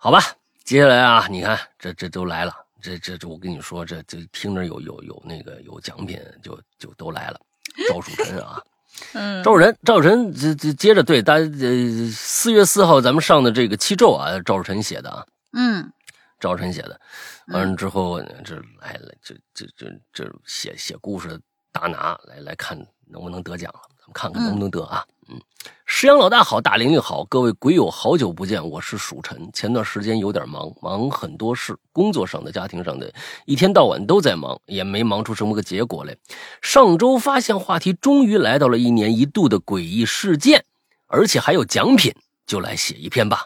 好吧，接下来啊，你看这这都来了，这这这我跟你说，这这听着有有有那个有奖品，就就都来了。赵树臣啊，嗯，赵树臣，赵树臣，这这接着对，大家呃四月四号咱们上的这个七咒啊，赵树臣写的啊，嗯。赵晨写的，完了之后这来了，这这这这写写故事的大拿来来看能不能得奖了，看看能不能得啊。嗯，石阳老大好，大玲玲好，各位鬼友好久不见，我是蜀晨。前段时间有点忙，忙很多事，工作上的、家庭上的，一天到晚都在忙，也没忙出什么个结果来。上周发现话题终于来到了一年一度的诡异事件，而且还有奖品，就来写一篇吧。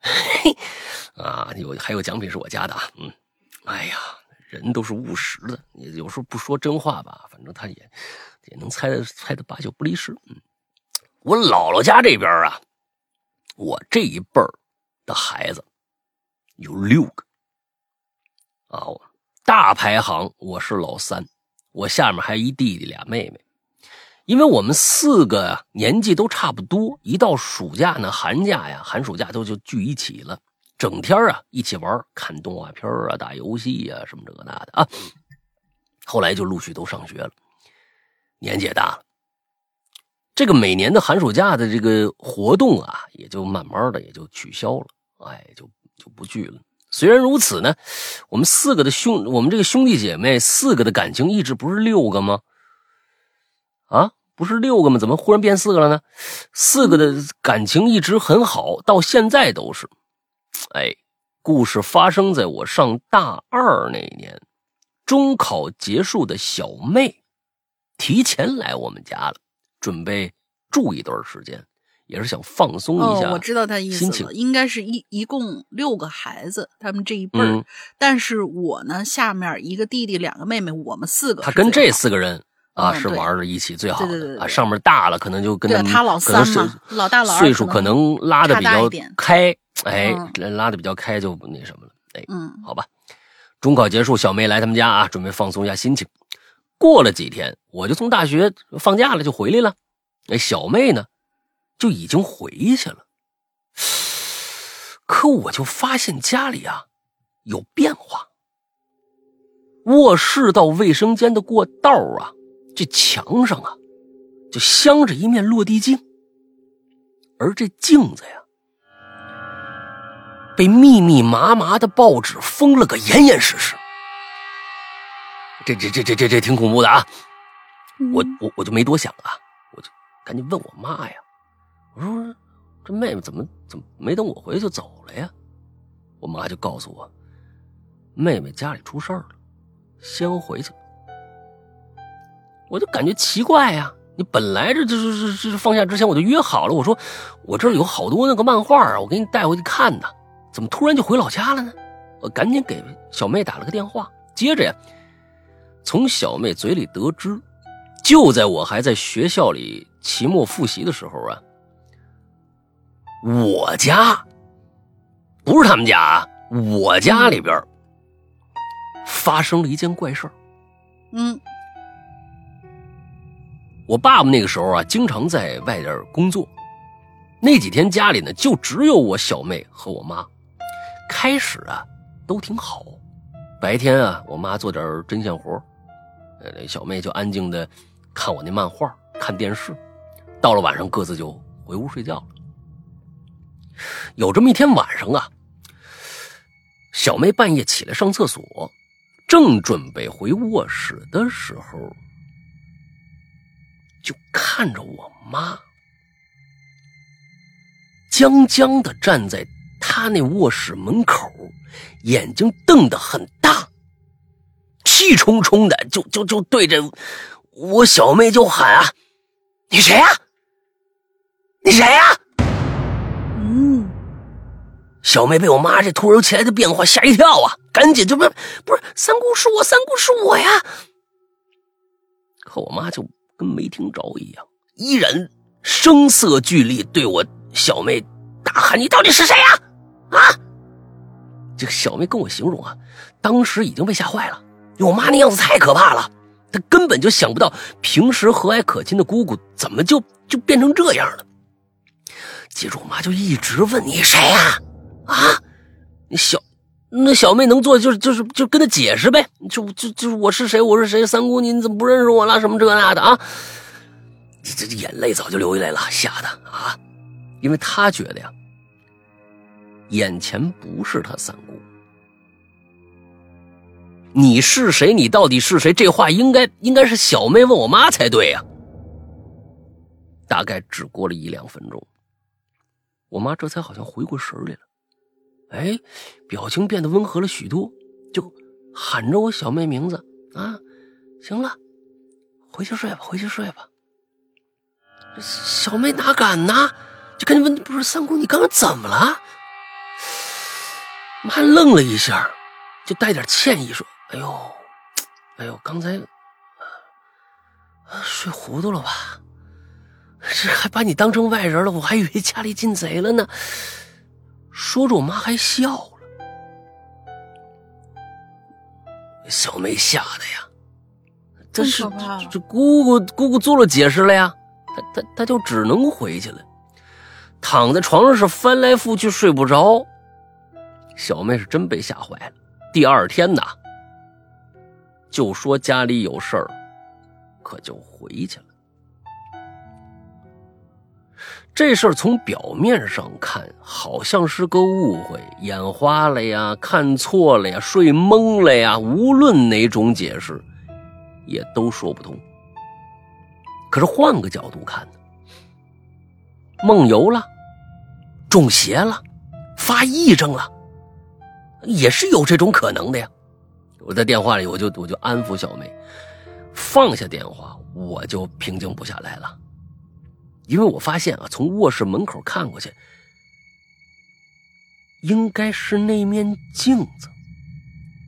嘿，啊，有还有奖品是我家的啊，嗯，哎呀，人都是务实的，有时候不说真话吧，反正他也也能猜的猜的八九不离十。嗯，我姥姥家这边啊，我这一辈儿的孩子有六个啊，大排行我是老三，我下面还一弟弟俩妹妹。因为我们四个呀年纪都差不多，一到暑假呢、寒假呀、寒暑假都就聚一起了，整天啊一起玩，看动画片啊、打游戏啊什么这个那的啊。后来就陆续都上学了，年纪也大了，这个每年的寒暑假的这个活动啊，也就慢慢的也就取消了，哎，就就不聚了。虽然如此呢，我们四个的兄，我们这个兄弟姐妹四个的感情一直不是六个吗？啊，不是六个吗？怎么忽然变四个了呢？四个的感情一直很好，到现在都是。哎，故事发生在我上大二那年，中考结束的小妹提前来我们家了，准备住一段时间，也是想放松一下。哦，我知道他意思了，应该是一一共六个孩子，他们这一辈儿。嗯但是我呢，下面一个弟弟，两个妹妹，我们四个他跟这四个人啊是玩的一起最好的啊，对对对对上面大了可能就跟他老可能是三嘛老大老二岁数可可能能拉的比较开，哎，嗯拉的比较开就那什么了，哎，嗯好吧。中考结束，小梅来他们家啊，准备放松一下心情。过了几天，我就从大学放假了，就回来了。那，小妹呢，就已经回去了。可我就发现家里啊有变化。卧室到卫生间的过道啊，这墙上啊，就镶着一面落地镜，而这镜子呀，被密密麻麻的报纸封了个严严实实。这这这这这这挺恐怖的啊！我我我就没多想啊，我就赶紧问我妈呀，我说这妹妹怎么怎么没等我回去就走了呀？我妈就告诉我，妹妹家里出事儿了，先回去。我就感觉奇怪呀、你本来这这这这这放假之前我就约好了，我说我这儿有好多那个漫画啊，我给你带回去看呢，怎么突然就回老家了呢？我赶紧给小妹打了个电话，接着呀，从小妹嘴里得知，就在我还在学校里期末复习的时候啊，我家不是他们家啊，我家里边发生了一件怪事儿。嗯我爸爸那个时候啊，经常在外边工作。那几天家里呢，就只有我小妹和我妈。开始啊，都挺好。白天啊，我妈做点针线活，呃，小妹就安静的看我那漫画，看电视。到了晚上，各自就回屋睡觉了。有这么一天晚上啊，小妹半夜起来上厕所，正准备回卧室的时候，就看着我妈僵僵的站在她那卧室门口，眼睛瞪得很大，气冲冲的就就就对着我小妹就喊啊：“你谁呀、你谁呀、嗯，小妹被我妈这突如其来的变化吓一跳啊，赶紧就不不是三姑是我，三姑是我呀。可我妈就跟没听着一样，依然声色俱厉对我小妹大喊：“你到底是谁呀？啊！”这个小妹跟我形容啊，当时已经被吓坏了，我妈那样子太可怕了，她根本就想不到平时和蔼可亲的姑姑怎么就就变成这样了。接着我妈就一直问你谁呀、啊？你小那小妹能做就是就是就跟她解释呗，就就就我是谁，我是谁，三姑你怎么不认识我了？什么这那的啊？这这眼泪早就流下来了，吓得啊！因为她觉得呀，眼前不是她三姑。你是谁？你到底是谁？这话应该应该是小妹问我妈才对呀、大概只过了一两分钟，我妈这才好像回过神来了，哎，表情变得温和了许多，就喊着我小妹名字啊，行了，回去睡吧，回去睡吧。小妹哪敢呢？就赶紧问，不是三姑，你刚刚怎么了？妈愣了一下，就带点歉意说：“哎呦，哎呦，刚才睡糊涂了吧？这还把你当成外人了，我还以为家里进贼了呢。说着，我妈还笑了。小妹吓的呀，这是这姑姑姑姑做了解释了呀，她她她就只能回去了。躺在床上是翻来覆去睡不着，小妹是真被吓坏了。第二天呐，就说家里有事儿，可就回去了。这事儿从表面上看，好像是个误会，眼花了呀，看错了呀，睡懵了呀。无论哪种解释，也都说不通。可是换个角度看呢，梦游了，中邪了，发癔症了，也是有这种可能的呀。我在电话里，我就我就安抚小梅，放下电话，我就平静不下来了。因为我发现啊，从卧室门口看过去，应该是那面镜子。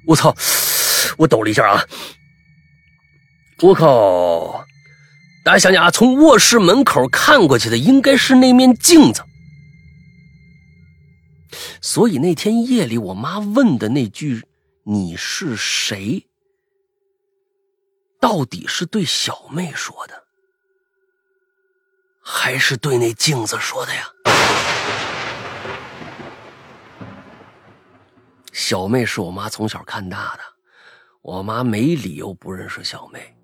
我操！我抖了一下啊！我靠！大家想想啊，从卧室门口看过去的应该是那面镜子。所以那天夜里，我妈问的那句“你是谁”，到底是对小妹说的。还是对那镜子说的呀。小妹是我妈从小看大的，我妈没理由不认识小妹。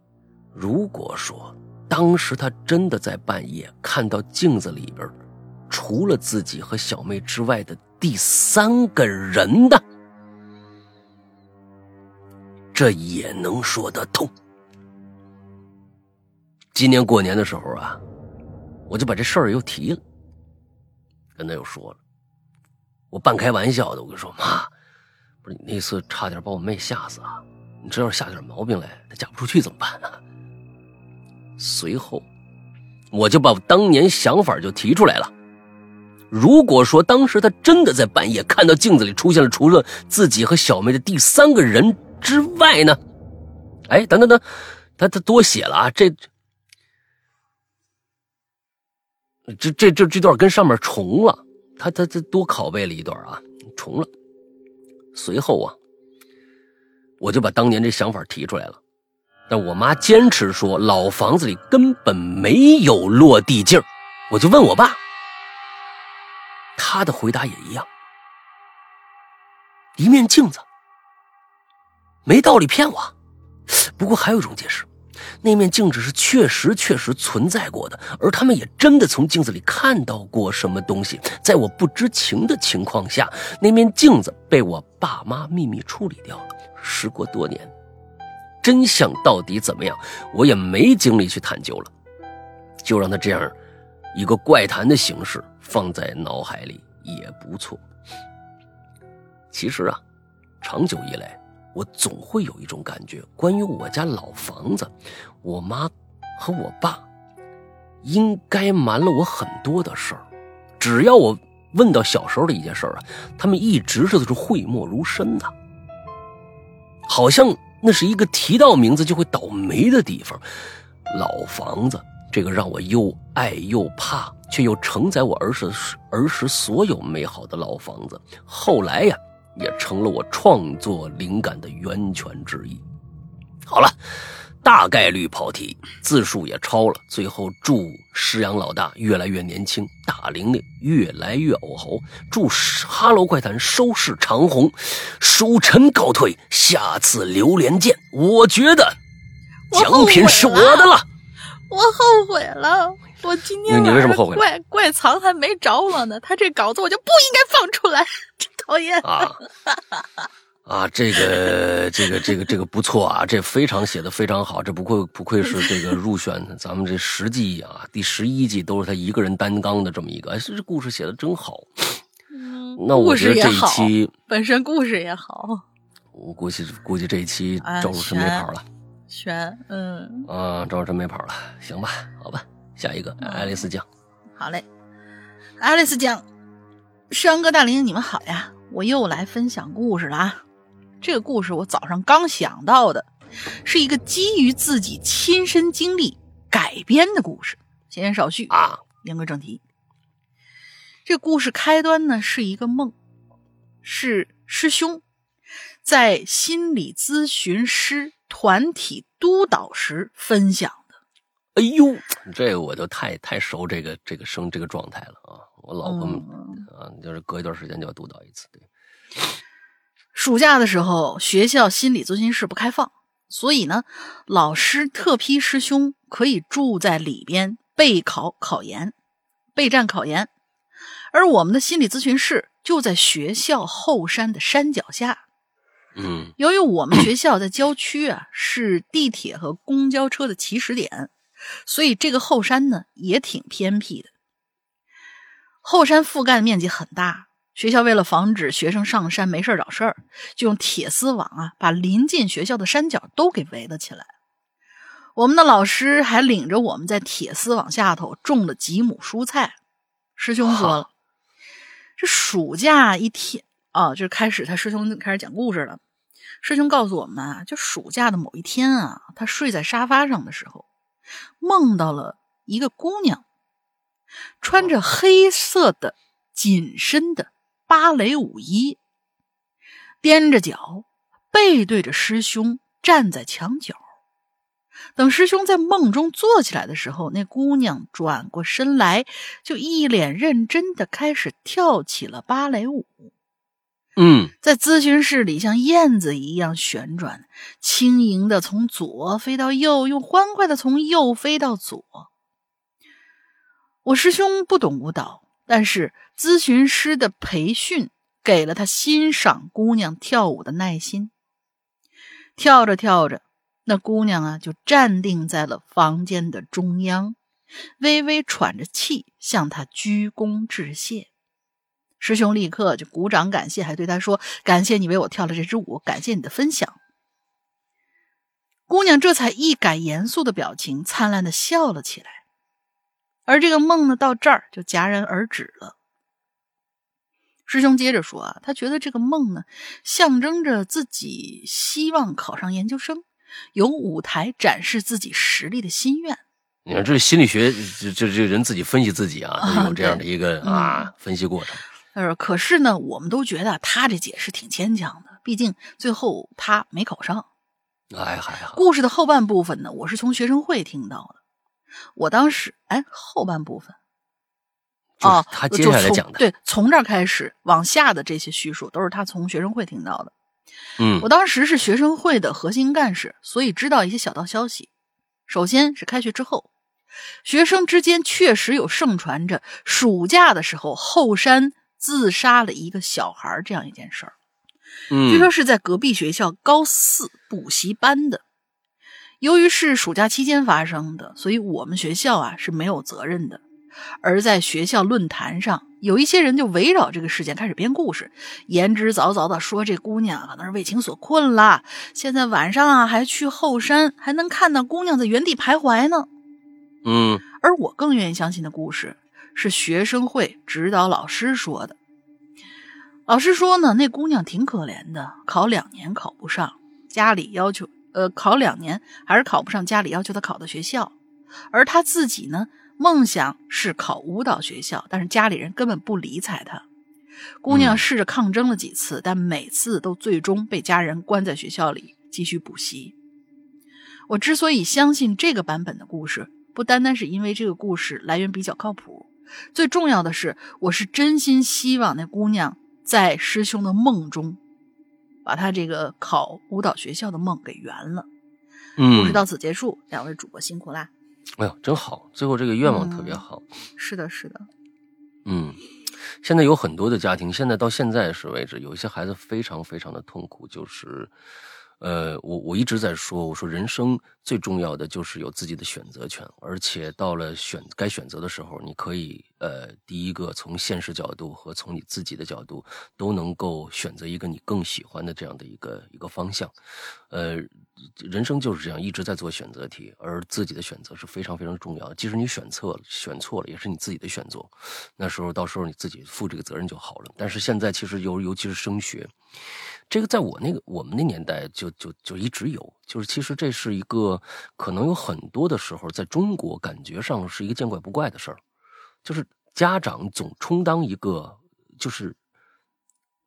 如果说当时她真的在半夜看到镜子里边，除了自己和小妹之外的第三个人的，这也能说得通。今年过年的时候啊。我就把这事儿又提了，跟他又说了，我半开玩笑的，我跟说妈，不是你那次差点把我妹吓死啊！你这要是下点毛病来，她嫁不出去怎么办呢？随后，我就把当年想法就提出来了。如果说当时他真的在半夜看到镜子里出现了除了自己和小妹的第三个人之外呢？哎，等等等，他他多写了啊，这。这这这这段跟上面重了，他他他多拷贝了一段啊，重了。随后啊，我就把当年这想法提出来了，但我妈坚持说老房子里根本没有落地镜我就问我爸，他的回答也一样，一面镜子，没道理骗我。不过还有一种解释。那面镜子是确实确实存在过的，而他们也真的从镜子里看到过什么东西。在我不知情的情况下，那面镜子被我爸妈秘密处理掉了。时过多年，真相到底怎么样，我也没精力去探究了，就让他这样一个怪谈的形式放在脑海里也不错。其实啊，长久以来。我总会有一种感觉，关于我家老房子，我妈和我爸应该瞒了我很多的事儿。只要我问到小时候的一件事儿啊，他们一直是都是讳莫如深的，好像那是一个提到名字就会倒霉的地方。老房子这个让我又爱又怕，却又承载我儿时儿时所有美好的老房子，后来呀。也成了我创作灵感的源泉之一。好了，大概率跑题，字数也超了。最后祝石阳老大越来越年轻，大玲玲越来越偶猴。祝哈喽怪谈收视长虹，书臣告退，下次榴莲见。我觉得奖品是我的了。我后悔了，我今天你为什么后悔？怪怪藏还没着我呢，他这稿子我就不应该放出来。讨厌。啊。啊！这个这个这个这个不错啊，这非常写的非常好，这不愧不愧是这个入选咱们这十季啊，第十一季都是他一个人担纲的这么一个，哎，这故事写的真好。嗯，那我觉得这一期本身故事也好，我估计估计这一期赵如琛没跑了，选嗯。啊，赵如琛没跑了，行吧，好吧，下一个爱丽丝酱，好嘞，爱丽丝酱，山哥大林，你们好呀。我又来分享故事了啊！这个故事我早上刚想到的，是一个基于自己亲身经历改编的故事。闲言少叙啊，言归正题。这故事开端呢是一个梦，是师兄在心理咨询师团体督导时分享的。哎呦，这个我就太太熟这个这个生这个状态了啊！我老婆嗯啊，就是隔一段时间就要督导一次，对。暑假的时候，学校心理咨询室不开放，所以呢，老师特批师兄可以住在里边备考考研、备战考研。而我们的心理咨询室就在学校后山的山脚下。嗯由于我们学校在郊区啊，是地铁和公交车的起始点，所以这个后山呢也挺偏僻的。后山覆盖的面积很大，学校为了防止学生上山没事儿找事儿，就用铁丝网啊把临近学校的山脚都给围了起来。我们的老师还领着我们在铁丝网下头种了几亩蔬菜。师兄说了，这暑假一天啊，就是开始他师兄开始讲故事了。师兄告诉我们啊，就暑假的某一天啊，他睡在沙发上的时候，梦到了一个姑娘，穿着黑色的紧身的芭蕾舞衣，踮着脚，背对着师兄站在墙角。等师兄在梦中坐起来的时候，那姑娘转过身来，就一脸认真的开始跳起了芭蕾舞。嗯在咨询室里像燕子一样旋转，轻盈的从左飞到右，又欢快的从右飞到左。我师兄不懂舞蹈，但是咨询师的培训给了他欣赏姑娘跳舞的耐心。跳着跳着，那姑娘啊就站定在了房间的中央，微微喘着气，向他鞠躬致谢。师兄立刻就鼓掌感谢，还对他说：“感谢你为我跳了这支舞，感谢你的分享。”姑娘这才一改严肃的表情，灿烂的笑了起来。而这个梦呢，到这儿就戛然而止了。师兄接着说啊，他觉得这个梦呢，象征着自己希望考上研究生，有舞台展示自己实力的心愿。你看，这是心理学，这这这人自己分析自己啊，都有这样的一个对啊分析过程。他说：“可是呢，我们都觉得他这解释挺牵强的，毕竟最后他没考上。哎，还好，故事的后半部分呢，我是从学生会听到的。我当时，哎，后半部分就是哦，他接下来讲的，对，从这儿开始往下的这些叙述都是他从学生会听到的。嗯我当时是学生会的核心干事，所以知道一些小道消息。首先是开学之后，学生之间确实有盛传着暑假的时候后山自杀了一个小孩这样一件事儿。据说嗯是在隔壁学校高四补习班的。由于是暑假期间发生的，所以我们学校啊是没有责任的。而在学校论坛上，有一些人就围绕这个事件开始编故事，言之凿凿的说这姑娘可能是为情所困了，现在晚上啊还去后山，还能看到姑娘在原地徘徊呢。嗯而我更愿意相信的故事是学生会指导老师说的。老师说呢，那姑娘挺可怜的，考两年考不上，家里要求，呃，考两年还是考不上家里要求他考的学校，而他自己呢，梦想是考舞蹈学校，但是家里人根本不理睬他。姑娘嗯试着抗争了几次，但每次都最终被家人关在学校里继续补习。我之所以相信这个版本的故事，不单单是因为这个故事来源比较靠谱，最重要的是，我是真心希望那姑娘在师兄的梦中，把他这个考舞蹈学校的梦给圆了。故事嗯，到此结束，两位主播辛苦啦。哎呦，真好，最后这个愿望特别嗯好。是的，是的，嗯，现在有很多的家庭，现在到现在是为止，有一些孩子非常非常的痛苦，就是，呃，我我一直在说，我说人生最重要的就是有自己的选择权，而且到了选该选择的时候，你可以，呃，第一个从现实角度和从你自己的角度都能够选择一个你更喜欢的这样的一个一个方向，呃。人生就是这样，一直在做选择题，而自己的选择是非常非常重要的。即使你选错了，选错了，也是你自己的选择。那时候到时候你自己负这个责任就好了。但是现在其实尤尤其是升学，这个在我那个我们那年代就就就一直有，就是其实这是一个可能有很多的时候在中国感觉上是一个见怪不怪的事儿，就是家长总充当一个就是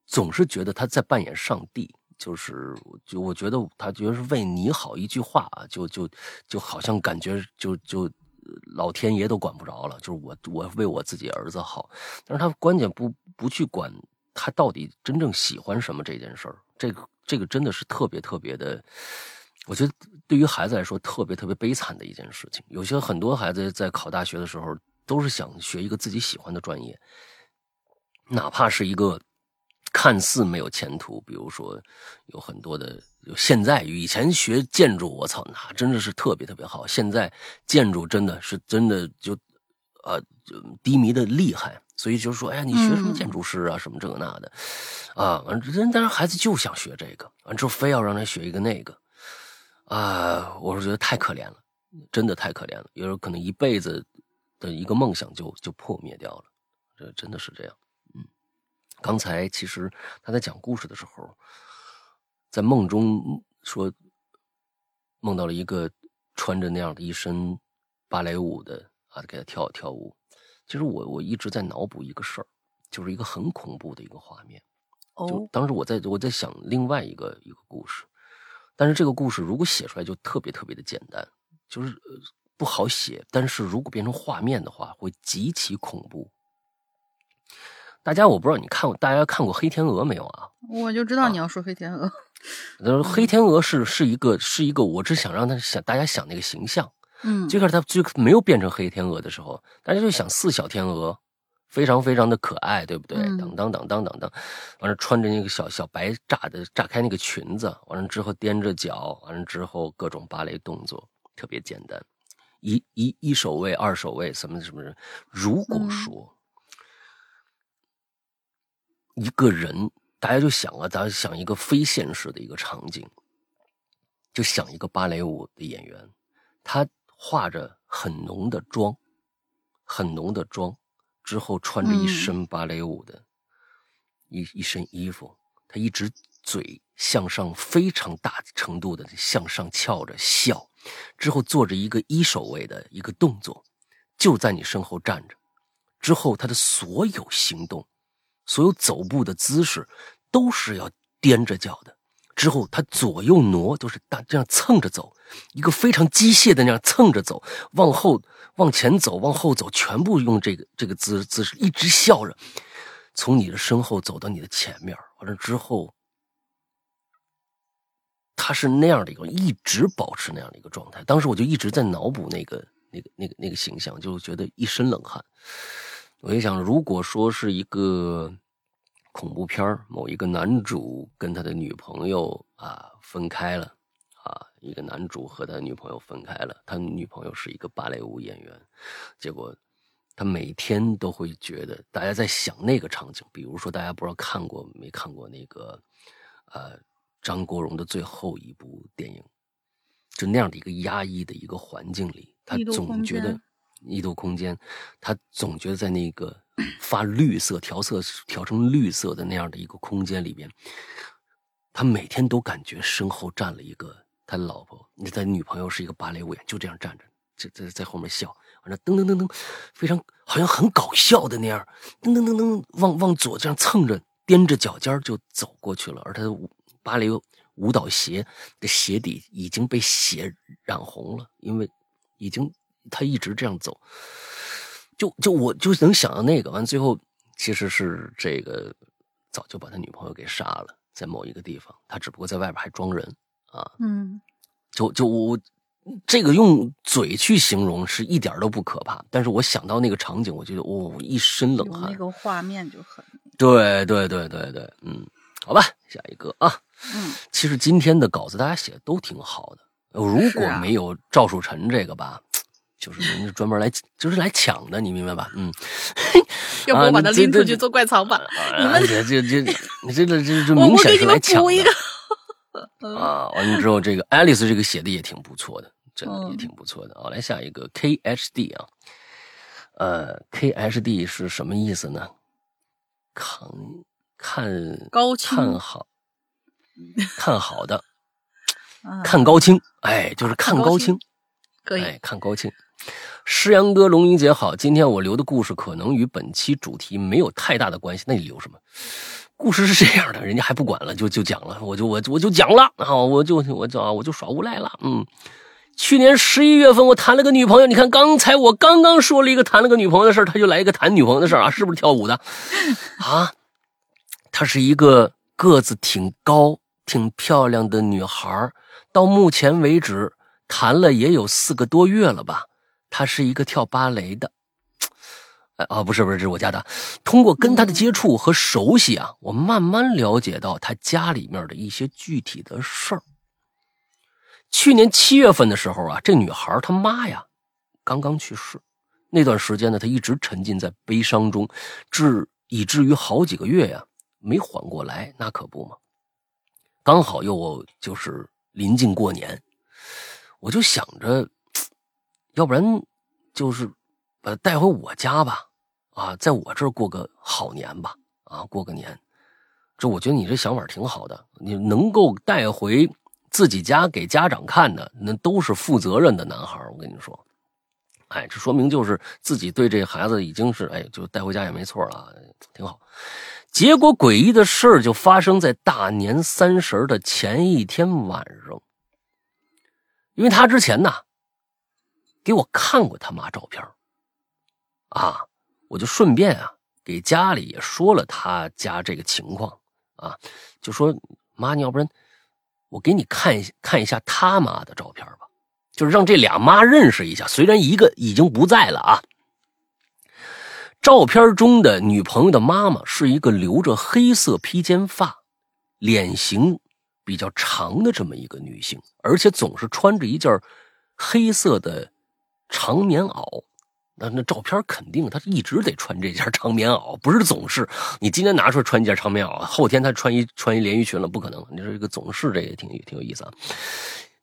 总是觉得他在扮演上帝。就是就我觉得他觉得是为你好一句话啊，就就就好像感觉就就老天爷都管不着了。就是我我为我自己儿子好，但是他关键不不去管他到底真正喜欢什么这件事儿。这个这个真的是特别特别的，我觉得对于孩子来说特别特别悲惨的一件事情。有些很多孩子在考大学的时候都是想学一个自己喜欢的专业，哪怕是一个。看似没有前途，比如说有很多的，现在以前学建筑，我操，那真的是特别特别好。现在建筑真的是真的就，呃，低迷的厉害。所以就是说，哎呀，你学什么建筑师啊，什么这个那的，啊，完人但是孩子就想学这个，完之后非要让他学一个那个，啊，我是觉得太可怜了，真的太可怜了。有时候可能一辈子的一个梦想就就破灭掉了，这真的是这样。嗯刚才其实他在讲故事的时候，在梦中说梦到了一个穿着那样的一身芭蕾舞的啊，给他跳跳舞。其实我我一直在脑补一个事儿，就是一个很恐怖的一个画面。哦，当时我在我在想另外一个一个故事，但是这个故事如果写出来就特别特别的简单，就是不好写。但是如果变成画面的话，会极其恐怖。大家我不知道你看过，大家看过《黑天鹅》没有啊？我就知道你要说《黑天鹅》。呃，黑天鹅是是一个是一个，我只想让他想大家想那个形象。嗯，最开始他最没有变成黑天鹅的时候，大家就想四小天鹅，非常非常的可爱，对不对？当当当当当当，完了穿着那个小小白炸的炸开那个裙子，完了之后踮着脚，完了之后各种芭蕾动作特别简单，一一一手位、二手位什么什么人。如果说。一个人，大家就想啊，大家想一个非现实的一个场景，就想一个芭蕾舞的演员，他化着很浓的妆，很浓的妆，之后穿着一身芭蕾舞的一一身衣服，他一直嘴向上，非常大程度的向上翘着笑，之后做着一个一手位的一个动作，就在你身后站着，之后他的所有行动。所有走步的姿势都是要踮着脚的，之后他左右挪都是大这样蹭着走，一个非常机械的那样蹭着走，往后往前走，往后走，全部用这个这个姿姿势，一直笑着，从你的身后走到你的前面，完了之后，他是那样的一个，一直保持那样的一个状态。当时我就一直在脑补那个那个那个那个形象，就觉得一身冷汗。我就想，如果说是一个恐怖片某一个男主跟他的女朋友啊分开了，啊，一个男主和他女朋友分开了，他女朋友是一个芭蕾舞演员，结果他每天都会觉得，大家在想那个场景，比如说大家不知道看过没看过那个，呃，张国荣的最后一部电影，就那样的一个压抑的一个环境里，他总觉得。异度空间，他总觉得在那个发绿色、调色调成绿色的那样的一个空间里边，他每天都感觉身后站了一个他老婆，他女朋友是一个芭蕾舞演员，就这样站着，在在在后面笑，完了噔噔噔噔，非常好像很搞笑的那样，噔噔噔噔往往左这样蹭着，踮着脚尖就走过去了，而他的芭蕾舞蹈鞋的鞋底已经被血染红了，因为已经。他一直这样走，就就我就能想到那个完，最后其实是这个早就把他女朋友给杀了，在某一个地方，他只不过在外边还装人啊。嗯，就就我这个用嘴去形容是一点都不可怕，但是我想到那个场景，我觉得哦，一身冷汗。那个画面就很对对对对对，嗯，好吧，下一个啊。嗯，其实今天的稿子大家写的都挺好的，如果没有赵树臣这个吧。就是人家专门来，就是来抢的，你明白吧？嗯，要不我把他拎出去做怪藏吧？你们这这这，你这这这这明显是来抢的啊！完了之后，这个爱丽丝这个写的也挺不错的，真的也挺不错的啊！来下一个 K H D 啊，呃，K H D 是什么意思呢？看看高看好 看好的，啊看高清，哎，就是看高清清，可以，哎，看高清。诗阳哥、龙英姐好，今天我留的故事可能与本期主题没有太大的关系，那你留什么？故事是这样的，人家还不管了，就就讲了，我就我我就讲了啊，我就我就啊我就耍无赖了，嗯。去年十一月份，我谈了个女朋友。你看，刚才我刚刚说了一个谈了个女朋友的事儿，他就来一个谈女朋友的事啊，是不是跳舞的？啊，她是一个个子挺高、挺漂亮的女孩到目前为止谈了也有四个多月了吧。她是一个跳芭蕾的。哎啊，不是不是，这是我家的。通过跟他的接触和熟悉啊，我慢慢了解到他家里面的一些具体的事儿。去年七月份的时候啊，这女孩她妈呀，刚刚去世。那段时间呢，她一直沉浸在悲伤中，至以至于好几个月呀没缓过来。那可不嘛，刚好又就是临近过年，我就想着，要不然就是把她带回我家吧，啊，在我这儿过个好年吧，啊，过个年。这我觉得你这想法挺好的，你能够带回。自己家给家长看的，那都是负责任的男孩我跟你说，哎，这说明就是自己对这孩子已经是哎，就带回家也没错了，挺好。结果诡异的事就发生在大年三十的前一天晚上，因为他之前呢给我看过他妈照片啊，我就顺便啊给家里也说了他家这个情况啊，就说妈，你要不然。我给你看一看一下他妈的照片吧，就是让这俩妈认识一下。虽然一个已经不在了啊，照片中的女朋友的妈妈是一个留着黑色披肩发、脸型比较长的这么一个女性，而且总是穿着一件黑色的长棉袄。那那照片肯定她一直得穿这件长棉袄，不是总是。你今天拿出来穿一件长棉袄，后天她穿一穿一连衣裙了，不可能。你说这个总是，这也挺挺有意思啊，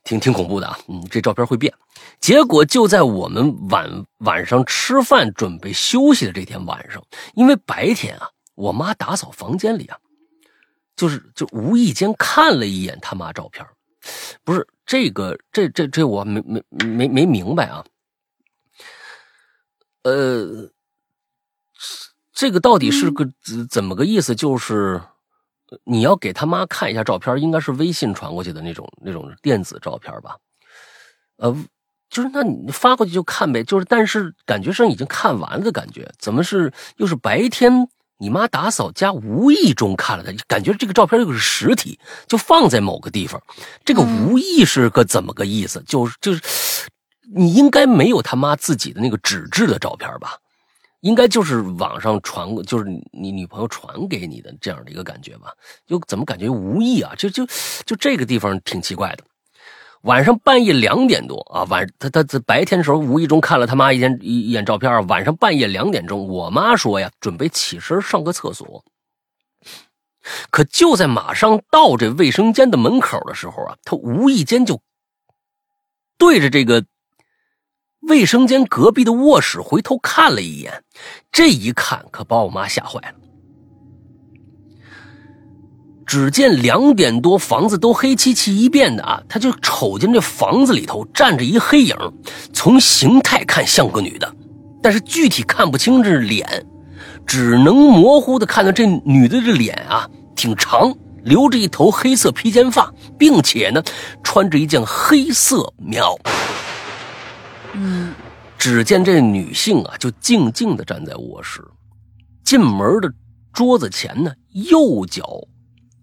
挺挺恐怖的啊。嗯，这照片会变。结果就在我们晚晚上吃饭准备休息的这天晚上，因为白天啊，我妈打扫房间里啊，就是就无意间看了一眼他妈照片，不是这个这这这我没没没没明白啊。呃，这个到底是个怎么个意思？就是你要给他妈看一下照片，应该是微信传过去的那种那种电子照片吧？呃，就是那你发过去就看呗。就是，但是感觉上已经看完了的感觉，怎么是又是白天你妈打扫家无意中看了的？感觉这个照片又是实体，就放在某个地方。这个无意是个怎么个意思？就是就是。你应该没有他妈自己的那个纸质的照片吧？应该就是网上传过，就是你女朋友传给你的这样的一个感觉吧？就怎么感觉无意啊？就就就这个地方挺奇怪的。晚上半夜两点多啊，晚他他在白天的时候无意中看了他妈一眼一眼照片晚上半夜两点钟，我妈说呀，准备起身上个厕所。可就在马上到这卫生间的门口的时候啊，他无意间就对着这个。卫生间隔壁的卧室，回头看了一眼，这一看可把我妈吓坏了。只见两点多，房子都黑漆漆一片的啊，他就瞅见这房子里头站着一黑影，从形态看像个女的，但是具体看不清这脸，只能模糊的看到这女的这脸啊挺长，留着一头黑色披肩发，并且呢穿着一件黑色棉袄。嗯，只见这女性啊，就静静的站在卧室进门的桌子前呢，右脚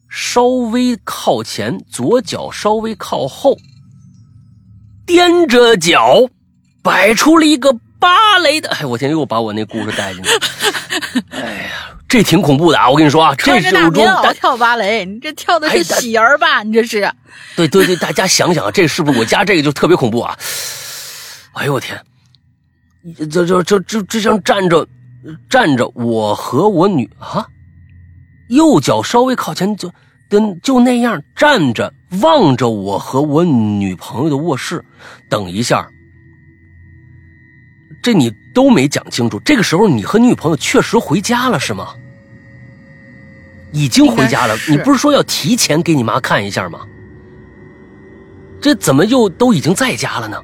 稍微靠前，左脚稍微靠后，踮着脚，摆出了一个芭蕾的。哎，我天，又把我那故事带进去。哎呀，这挺恐怖的啊！我跟你说啊，这是中大跳芭蕾，你这跳的是喜儿吧？你这是？对对对，大家想想，这是不是我家这个就特别恐怖啊？哎呦我天！这这这这这像站着站着，我和我女啊，右脚稍微靠前，就跟就那样站着望着我和我女朋友的卧室。等一下，这你都没讲清楚。这个时候，你和你女朋友确实回家了是吗？已经回家了你不是说要提前给你妈看一下吗？这怎么又都已经在家了呢？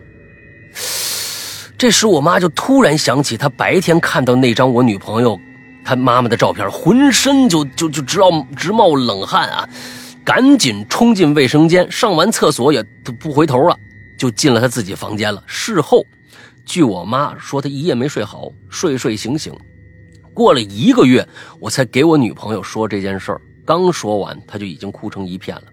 这时我妈就突然想起，她白天看到那张我女朋友她妈妈的照片，浑身就就就直冒直冒冷汗啊！赶紧冲进卫生间，上完厕所也不回头了，就进了她自己房间了。事后，据我妈说，她一夜没睡好，睡睡醒醒。过了一个月，我才给我女朋友说这件事儿，刚说完，她就已经哭成一片了。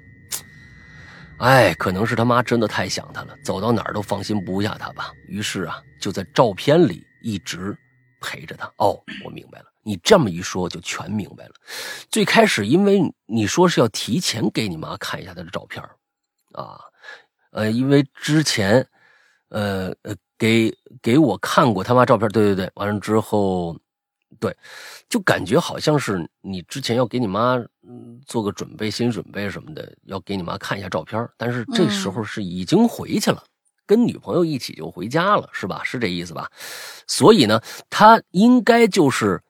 哎，可能是他妈真的太想他了，走到哪儿都放心不下他吧。于是啊，就在照片里一直陪着他。哦，我明白了，你这么一说就全明白了。最开始因为你说是要提前给你妈看一下他的照片啊，呃，因为之前呃呃给给我看过他妈照片，对对对，完了之后。对，就感觉好像是你之前要给你妈嗯做个准备，心理准备什么的，要给你妈看一下照片，但是这时候是已经回去了，跟女朋友一起就回家了，是吧？是这意思吧？所以呢，他应该就是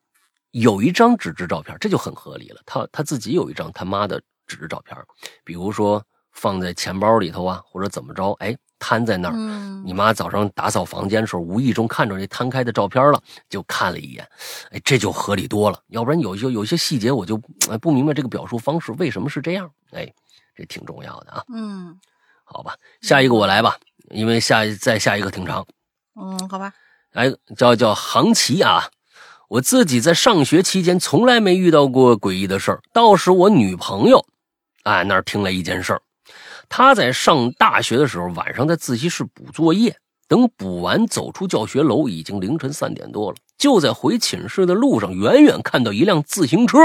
有一张纸质照片，这就很合理了。他他自己有一张他妈的纸质照片，比如说放在钱包里头啊，或者怎么着，哎。摊在那儿，嗯你妈早上打扫房间的时候，无意中看着这摊开的照片了，就看了一眼，哎，这就合理多了。要不然有些有些细节我就哎不明白这个表述方式为什么是这样，哎，这挺重要的啊。嗯好吧，下一个我来吧，因为下再下一个挺长。嗯，好吧，来叫叫航奇啊，我自己在上学期间从来没遇到过诡异的事儿，倒是我女朋友，哎那儿听了一件事儿。她在上大学的时候，晚上在自习室补作业，等补完走出教学楼，已经凌晨三点多了。就在回寝室的路上，远远看到一辆自行车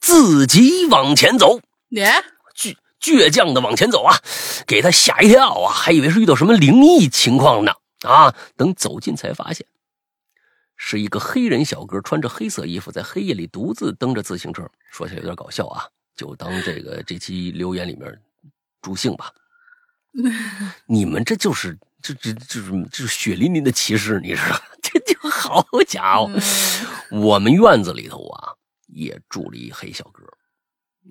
自己往前走，耶，倔倔强的往前走啊，给他吓一跳啊，还以为是遇到什么灵异情况呢啊！等走近才发现，是一个黑人小哥，穿着黑色衣服，在黑夜里独自蹬着自行车。说起来有点搞笑啊，就当这个这期留言里面助兴吧。你们这就是这这这是这是血淋淋的歧视，你知道？这就好家伙，我们院子里头啊也住了一黑小哥。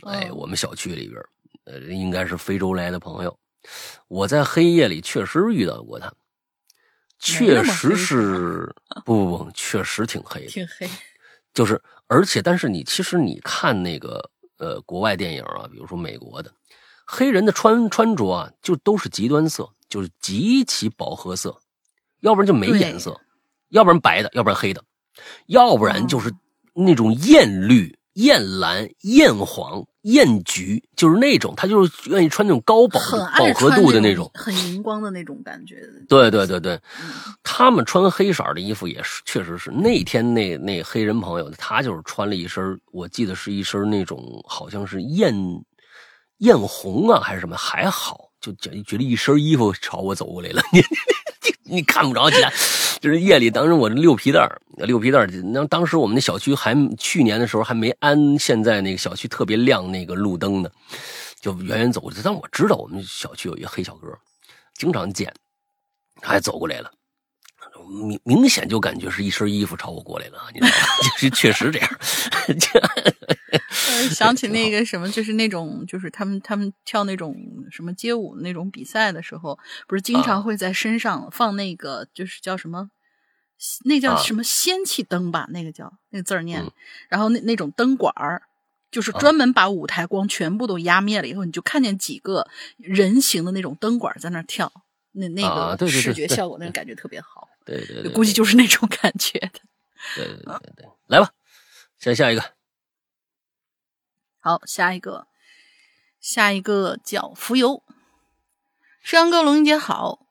哎，哦我们小区里边，呃，应该是非洲来的朋友。我在黑夜里确实遇到过他，确实是 不不不，确实挺黑的。挺黑，就是，而且，但是你其实你看那个呃国外电影啊，比如说美国的黑人的穿穿着啊，就都是极端色，就是极其饱和色，要不然就没颜色，要不然白的，要不然黑的，要不然就是那种艳绿、艳蓝、艳黄、艳橘，就是那种他就是愿意穿那种高饱很饱和度的那种。很荧光的那种感觉。对对对对，嗯他们穿黑色的衣服也是，确实是那天那那黑人朋友，他就是穿了一身，我记得是一身那种好像是艳艳红啊还是什么，还好，就觉觉得一身衣服朝我走过来了，你 你你看不着其他，就是夜里，当时我这溜皮带儿溜皮带儿那当时我们那小区还去年的时候还没安现在那个小区特别亮那个路灯呢，就远远走过去，但我知道我们小区有一个黑小哥，经常见。他还走过来了，明明显就感觉是一身衣服朝我过来了，你知道吗？就是确实这样。呃 想起那个什么，就是那种，就是他们他们跳那种什么街舞那种比赛的时候，不是经啊常会在身上放那个，就是叫什么，那叫啊什么仙气灯吧？那个叫那个字儿念，嗯然后那那种灯管儿。就是专门把舞台光全部都压灭了以后，你就看见几个人形的那种灯管在那儿跳，那那个视觉效果，那个感觉特别好，对对对，估计就是那种感觉的。对对对对对，来吧，下下一个好，下一个，下一个叫浮游。石阳哥，龙英姐好。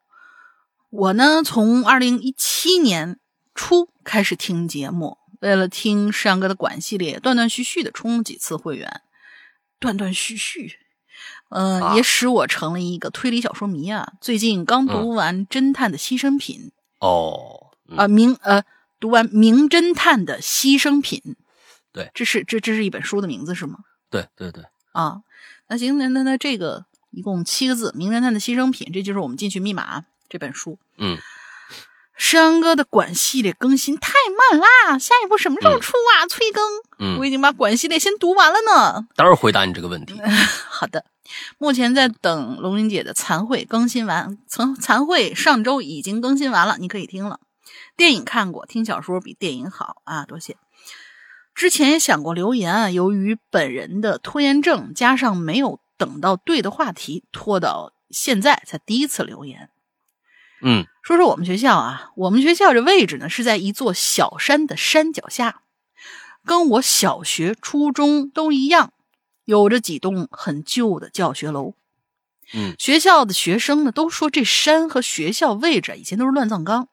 我呢，从二零一七年初开始听节目，为了听石阳哥的管系列，断断续续的充了几次会员，断断续续，呃，啊也使我成了一个推理小说迷啊。最近刚读完《侦探的牺牲品》哦，嗯啊、名呃，读完《名侦探的牺牲品》。对这是这这是一本书的名字是吗？对对对，啊，那行，那那那这个一共七个字，《名侦探的牺牲品》，这就是我们进去密码这本书。嗯山哥的管系列更新太慢啦，下一步什么时候出啊？催更！嗯我已经把管系列先读完了呢。待会儿回答你这个问题。好的，目前在等龙云姐的残会更新完，残残会上周已经更新完了，你可以听了。电影看过，听小说比电影好啊，多谢。之前也想过留言啊，由于本人的拖延症，加上没有等到对的话题，拖到现在才第一次留言。嗯说说我们学校啊，我们学校这位置呢是在一座小山的山脚下，跟我小学、初中都一样，有着几栋很旧的教学楼。嗯学校的学生呢都说这山和学校位置以前都是乱葬岗，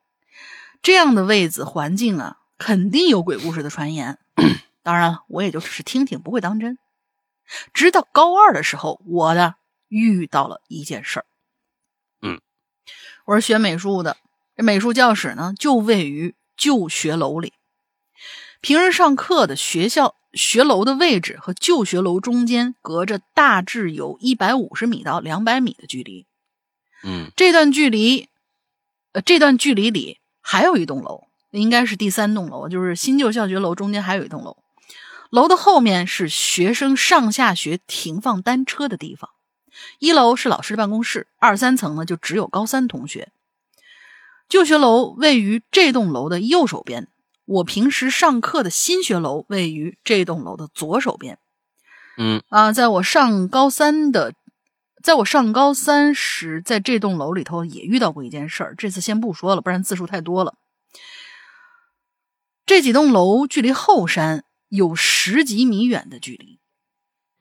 这样的位子环境啊，肯定有鬼故事的传言。当然了，我也就只是听听，不会当真。直到高二的时候，我呢遇到了一件事儿。嗯，我是学美术的，这美术教室呢就位于旧学楼里。平日上课的学校学楼的位置和旧学楼中间隔着大致有一百五十米到两百米的距离。嗯这段距离，呃，这段距离里还有一栋楼，应该是第三栋楼，就是新旧教学楼中间还有一栋楼。楼的后面是学生上下学停放单车的地方，一楼是老师的办公室，二三层呢就只有高三同学。旧学楼位于这栋楼的右手边，我平时上课的新学楼位于这栋楼的左手边。嗯啊，在我上高三的，在我上高三时，在这栋楼里头也遇到过一件事儿。这次先不说了，不然字数太多了。这几栋楼距离后山有十几米远的距离。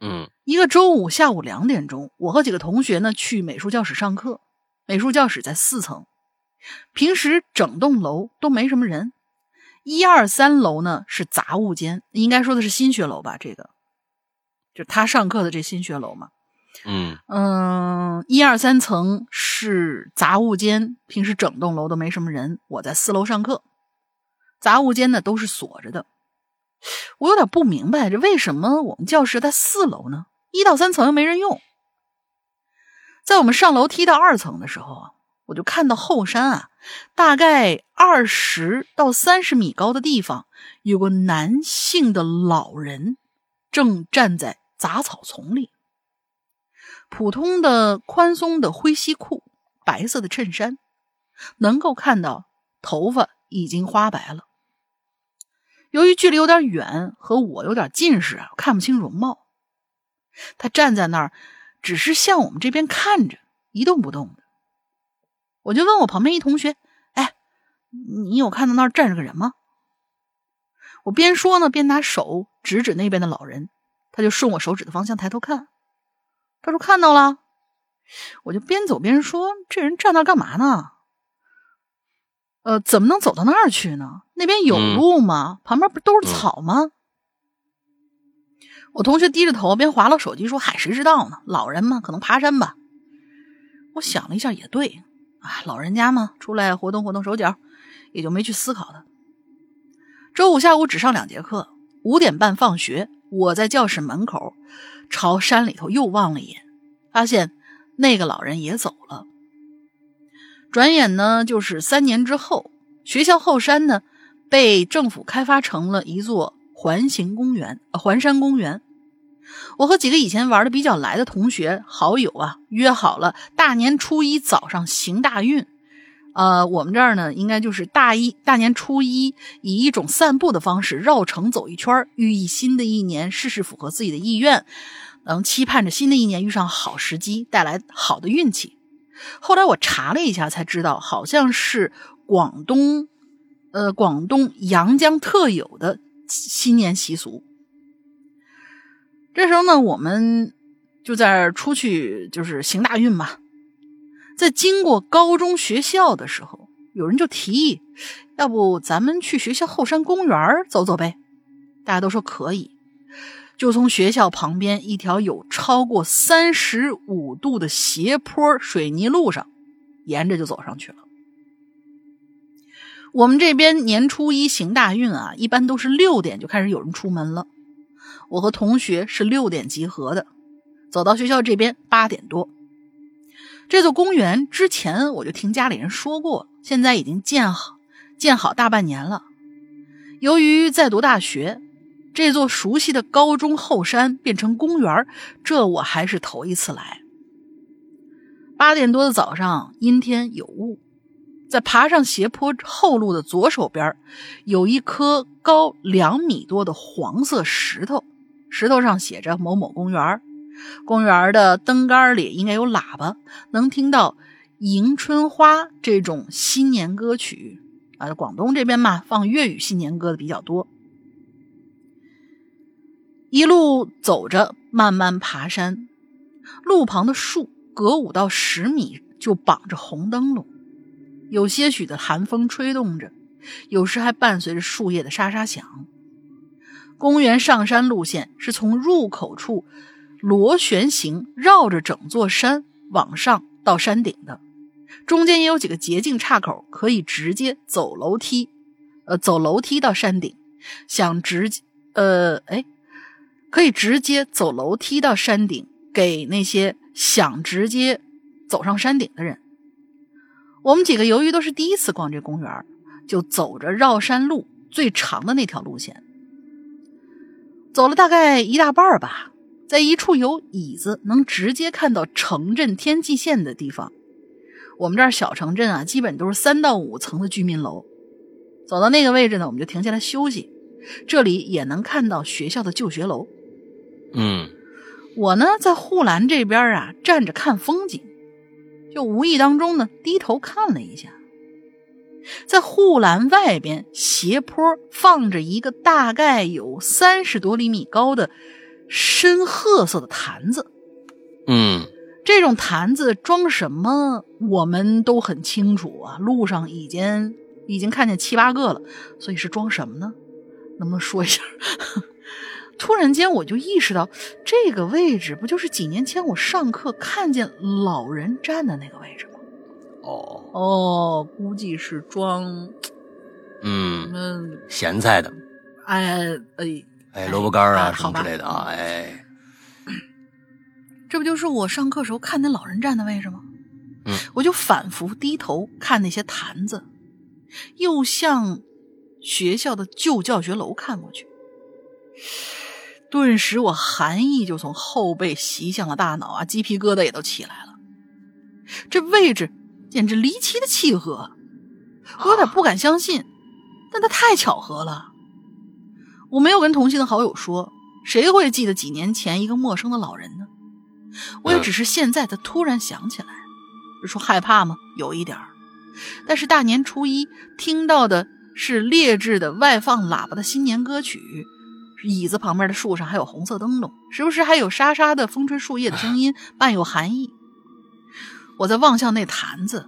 嗯一个周五下午两点钟，我和几个同学呢去美术教室上课。美术教室在四层，平时整栋楼都没什么人。一二三楼呢是杂物间，应该说的是新学楼吧？这个，就他上课的这新学楼嘛。嗯嗯，一二三层是杂物间，平时整栋楼都没什么人。我在四楼上课，杂物间呢都是锁着的。我有点不明白，这为什么我们教室在四楼呢？一到三层又没人用。在我们上楼梯到二层的时候啊，我就看到后山啊，大概二十到三十米高的地方，有个男性的老人正站在杂草丛里。普通的宽松的灰西裤，白色的衬衫，能够看到头发已经花白了。由于距离有点远，和我有点近视啊，看不清容貌。他站在那儿，只是向我们这边看着，一动不动的。我就问我旁边一同学：“哎，你有看到那儿站着个人吗？”我边说呢，边拿手指指那边的老人，他就顺我手指的方向抬头看。他说看到了，我就边走边说：“这人站那儿干嘛呢？呃，怎么能走到那儿去呢？那边有嗯路吗？旁边不都是草吗？”我同学低着头边划拉手机说：“嗨，谁知道呢？老人嘛，可能爬山吧。”我想了一下，也对啊，老人家嘛，出来活动活动手脚，也就没去思考他。周五下午只上两节课，五点半放学，我在教室门口朝山里头又望了一眼，发现那个老人也走了。转眼呢，就是三年之后，学校后山呢被政府开发成了一座环形公园，环山公园。我和几个以前玩的比较来的同学好友啊，约好了大年初一早上行大运。呃，我们这儿呢，应该就是大一大年初一，以一种散步的方式绕城走一圈，寓意新的一年事事符合自己的意愿，能期盼着新的一年遇上好时机，带来好的运气。后来我查了一下，才知道好像是广东，呃，广东阳江特有的新年习俗。这时候呢，我们就在出去，就是行大运嘛。在经过高中学校的时候，有人就提议，要不咱们去学校后山公园走走呗？大家都说可以，就从学校旁边一条有超过三十五度的斜坡水泥路上，沿着就走上去了。我们这边年初一行大运啊，一般都是六点就开始有人出门了。我和同学是六点集合的，走到学校这边八点多。这座公园之前我就听家里人说过，现在已经建好建好大半年了。由于在读大学，这座熟悉的高中后山变成公园，这我还是头一次来。八点多的早上，阴天有雾，在爬上斜坡后路的左手边，有一颗高两米多的黄色石头，石头上写着“某某公园”。公园的灯杆里应该有喇叭，能听到《迎春花》这种新年歌曲啊。广东这边嘛，放粤语新年歌的比较多。一路走着，慢慢爬山，路旁的树隔五到十米就绑着红灯笼，有些许的寒风吹动着，有时还伴随着树叶的沙沙响。公园上山路线是从入口处螺旋形绕着整座山往上到山顶的，中间也有几个捷径岔口，可以直接走楼梯，呃，走楼梯到山顶。想直，呃，哎。可以直接走楼梯到山顶，给那些想直接走上山顶的人。我们几个由于都是第一次逛这公园，就走着绕山路最长的那条路线，走了大概一大半吧，在一处有椅子能直接看到城镇天际线的地方。我们这儿小城镇啊，基本都是三到五层的居民楼。走到那个位置呢，我们就停下来休息。这里也能看到学校的旧学楼。嗯，我呢在护栏这边啊站着看风景，就无意当中呢低头看了一下，在护栏外边斜坡放着一个大概有三十多厘米高的深褐色的坛子。嗯，这种坛子装什么我们都很清楚啊，路上已经已经看见七八个了，所以是装什么呢？能不能说一下？突然间，我就意识到，这个位置不就是几年前我上课看见老人站的那个位置吗？哦。哦，估计是装，嗯，嗯，咸菜的，哎哎。哎，萝卜干啊什么之类的啊，哎，这不就是我上课时候看那老人站的位置吗？嗯，我就反复低头看那些坛子，又向学校的旧教学楼看过去。顿时，我寒意就从后背袭向了大脑啊，鸡皮疙瘩也都起来了。这位置简直离奇的契合，我有点不敢相信，但它太巧合了。我没有跟同行的好友说，谁会记得几年前一个陌生的老人呢？我也只是现在才突然想起来。说害怕吗？有一点儿。但是大年初一听到的是劣质的外放喇叭的新年歌曲。椅子旁边的树上还有红色灯笼，时不时还有沙沙的风吹树叶的声音，伴有寒意。我在望向那坛子，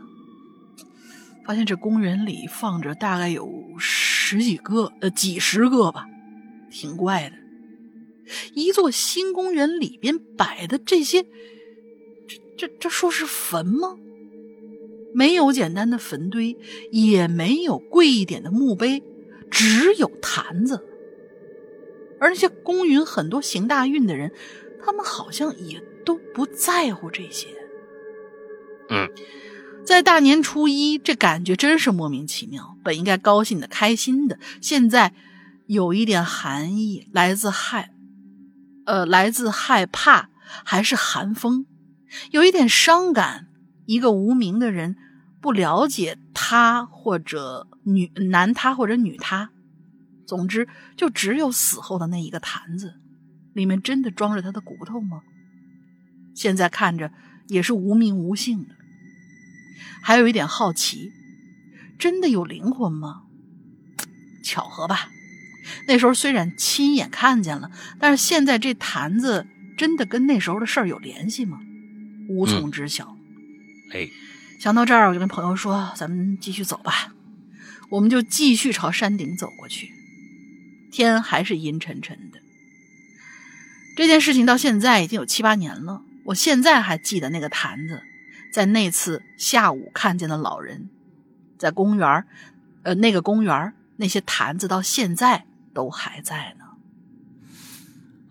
发现这公园里放着大概有十几个，呃，几十个吧，挺怪的。一座新公园里边摆的这些，这这这说是坟吗？没有简单的坟堆，也没有贵一点的墓碑，只有坛子。而那些公允很多行大运的人，他们好像也都不在乎这些。嗯，在大年初一，这感觉真是莫名其妙。本应该高兴的、开心的，现在有一点寒意，来自害，呃，来自害怕，还是寒风，有一点伤感。一个无名的人，不了解他或者女男他或者女他。总之，就只有死后的那一个坛子，里面真的装着他的骨头吗？现在看着也是无名无姓的。还有一点好奇，真的有灵魂吗？巧合吧。那时候虽然亲眼看见了，但是现在这坛子真的跟那时候的事儿有联系吗？无从知晓。哎，想到这儿，我就跟朋友说：“咱们继续走吧。”我们就继续朝山顶走过去。天还是阴沉沉的。这件事情到现在已经有七八年了，我现在还记得那个坛子，在那次下午看见的老人，在公园呃，那个公园那些坛子到现在都还在呢。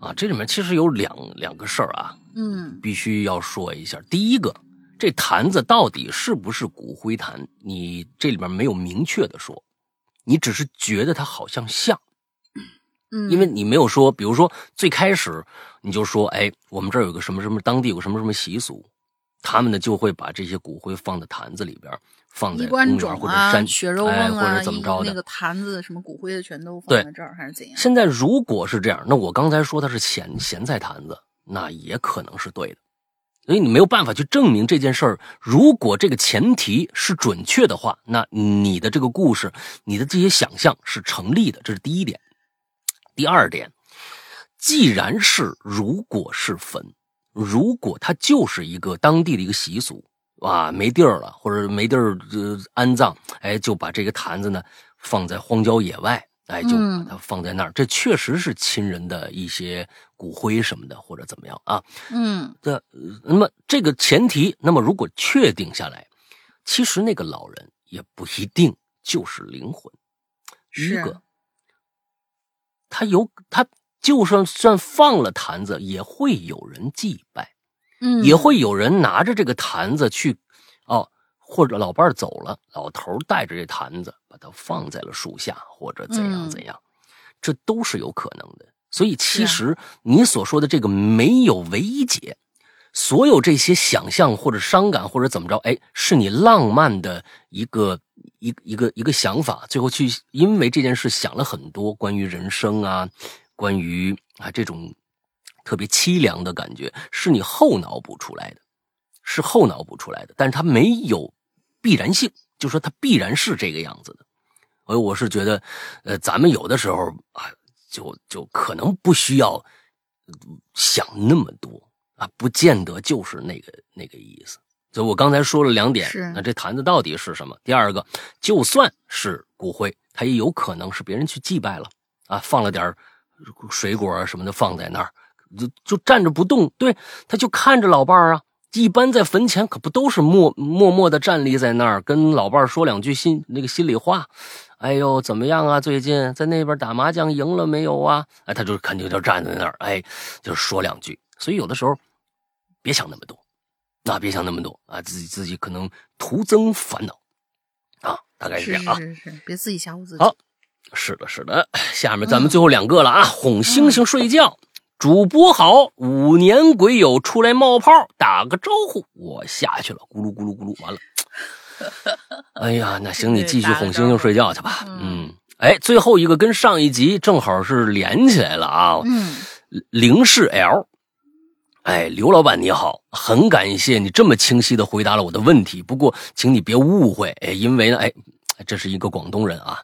啊，这里面其实有两两个事儿啊，嗯必须要说一下。第一个，这坛子到底是不是骨灰坛？你这里面没有明确的说，你只是觉得它好像像，嗯，因为你没有说，比如说最开始你就说，哎，我们这儿有个什么什么当地有个什么什么习俗，他们呢就会把这些骨灰放在坛子里边，放在公园或者山血肉啊，或者怎么着的。那个坛子什么骨灰的全都放在这儿，还是怎样？现在如果是这样，那我刚才说它是咸咸菜坛子，那也可能是对的，所以你没有办法去证明这件事儿。如果这个前提是准确的话，那你的这个故事，你的这些想象是成立的，这是第一点。第二点，既然是如果是坟，如果它就是一个当地的一个习俗啊，没地儿了或者没地儿呃安葬，哎，就把这个坛子呢放在荒郊野外，哎，就把嗯它放在那儿。这确实是亲人的一些骨灰什么的，或者怎么样啊？嗯这呃那么这个前提，那么如果确定下来，其实那个老人也不一定就是灵魂。一个，他有他就算算放了坛子，也会有人祭拜，嗯，也会有人拿着这个坛子去，哦，或者老伴儿走了，老头带着这坛子把它放在了树下，或者怎样嗯。怎样，这都是有可能的。所以其实你所说的这个没有唯一解，所有这些想象或者伤感或者怎么着，哎，是你浪漫的一个一一个一个想法，最后去因为这件事想了很多关于人生啊，关于啊这种特别凄凉的感觉，是你后脑补出来的，是后脑补出来的，但是它没有必然性，就说它必然是这个样子的。所以我是觉得，呃，咱们有的时候啊，就就可能不需要呃想那么多啊，不见得就是那个那个意思。所以我刚才说了两点，那这坛子到底是什么？第二个，就算是骨灰，它也有可能是别人去祭拜了啊，放了点儿水果啊什么的放在那儿，就就站着不动，对，他就看着老伴儿啊。一般在坟前可不都是默默默的站立在那儿，跟老伴儿说两句心那个心里话。哎呦，怎么样啊？最近在那边打麻将赢了没有啊？哎，他就肯定就站在那儿，哎，就说两句。所以有的时候别想那么多，那、别想那么多啊，自己自己可能徒增烦恼啊，大概是这样啊。是是是，别自己吓唬自己。好是的，是的。下面咱们最后两个了啊，哄星星睡觉。主播好，五年鬼友出来冒泡，打个招呼，我下去了，咕噜咕噜咕噜，完了。哎呀，那行，你继续哄星星睡觉去吧。嗯，哎，最后一个跟上一集正好是连起来了啊。嗯，零是 L，哎，刘老板你好，很感谢你这么清晰的回答了我的问题。不过，请你别误会，哎，因为呢，哎，这是一个广东人啊，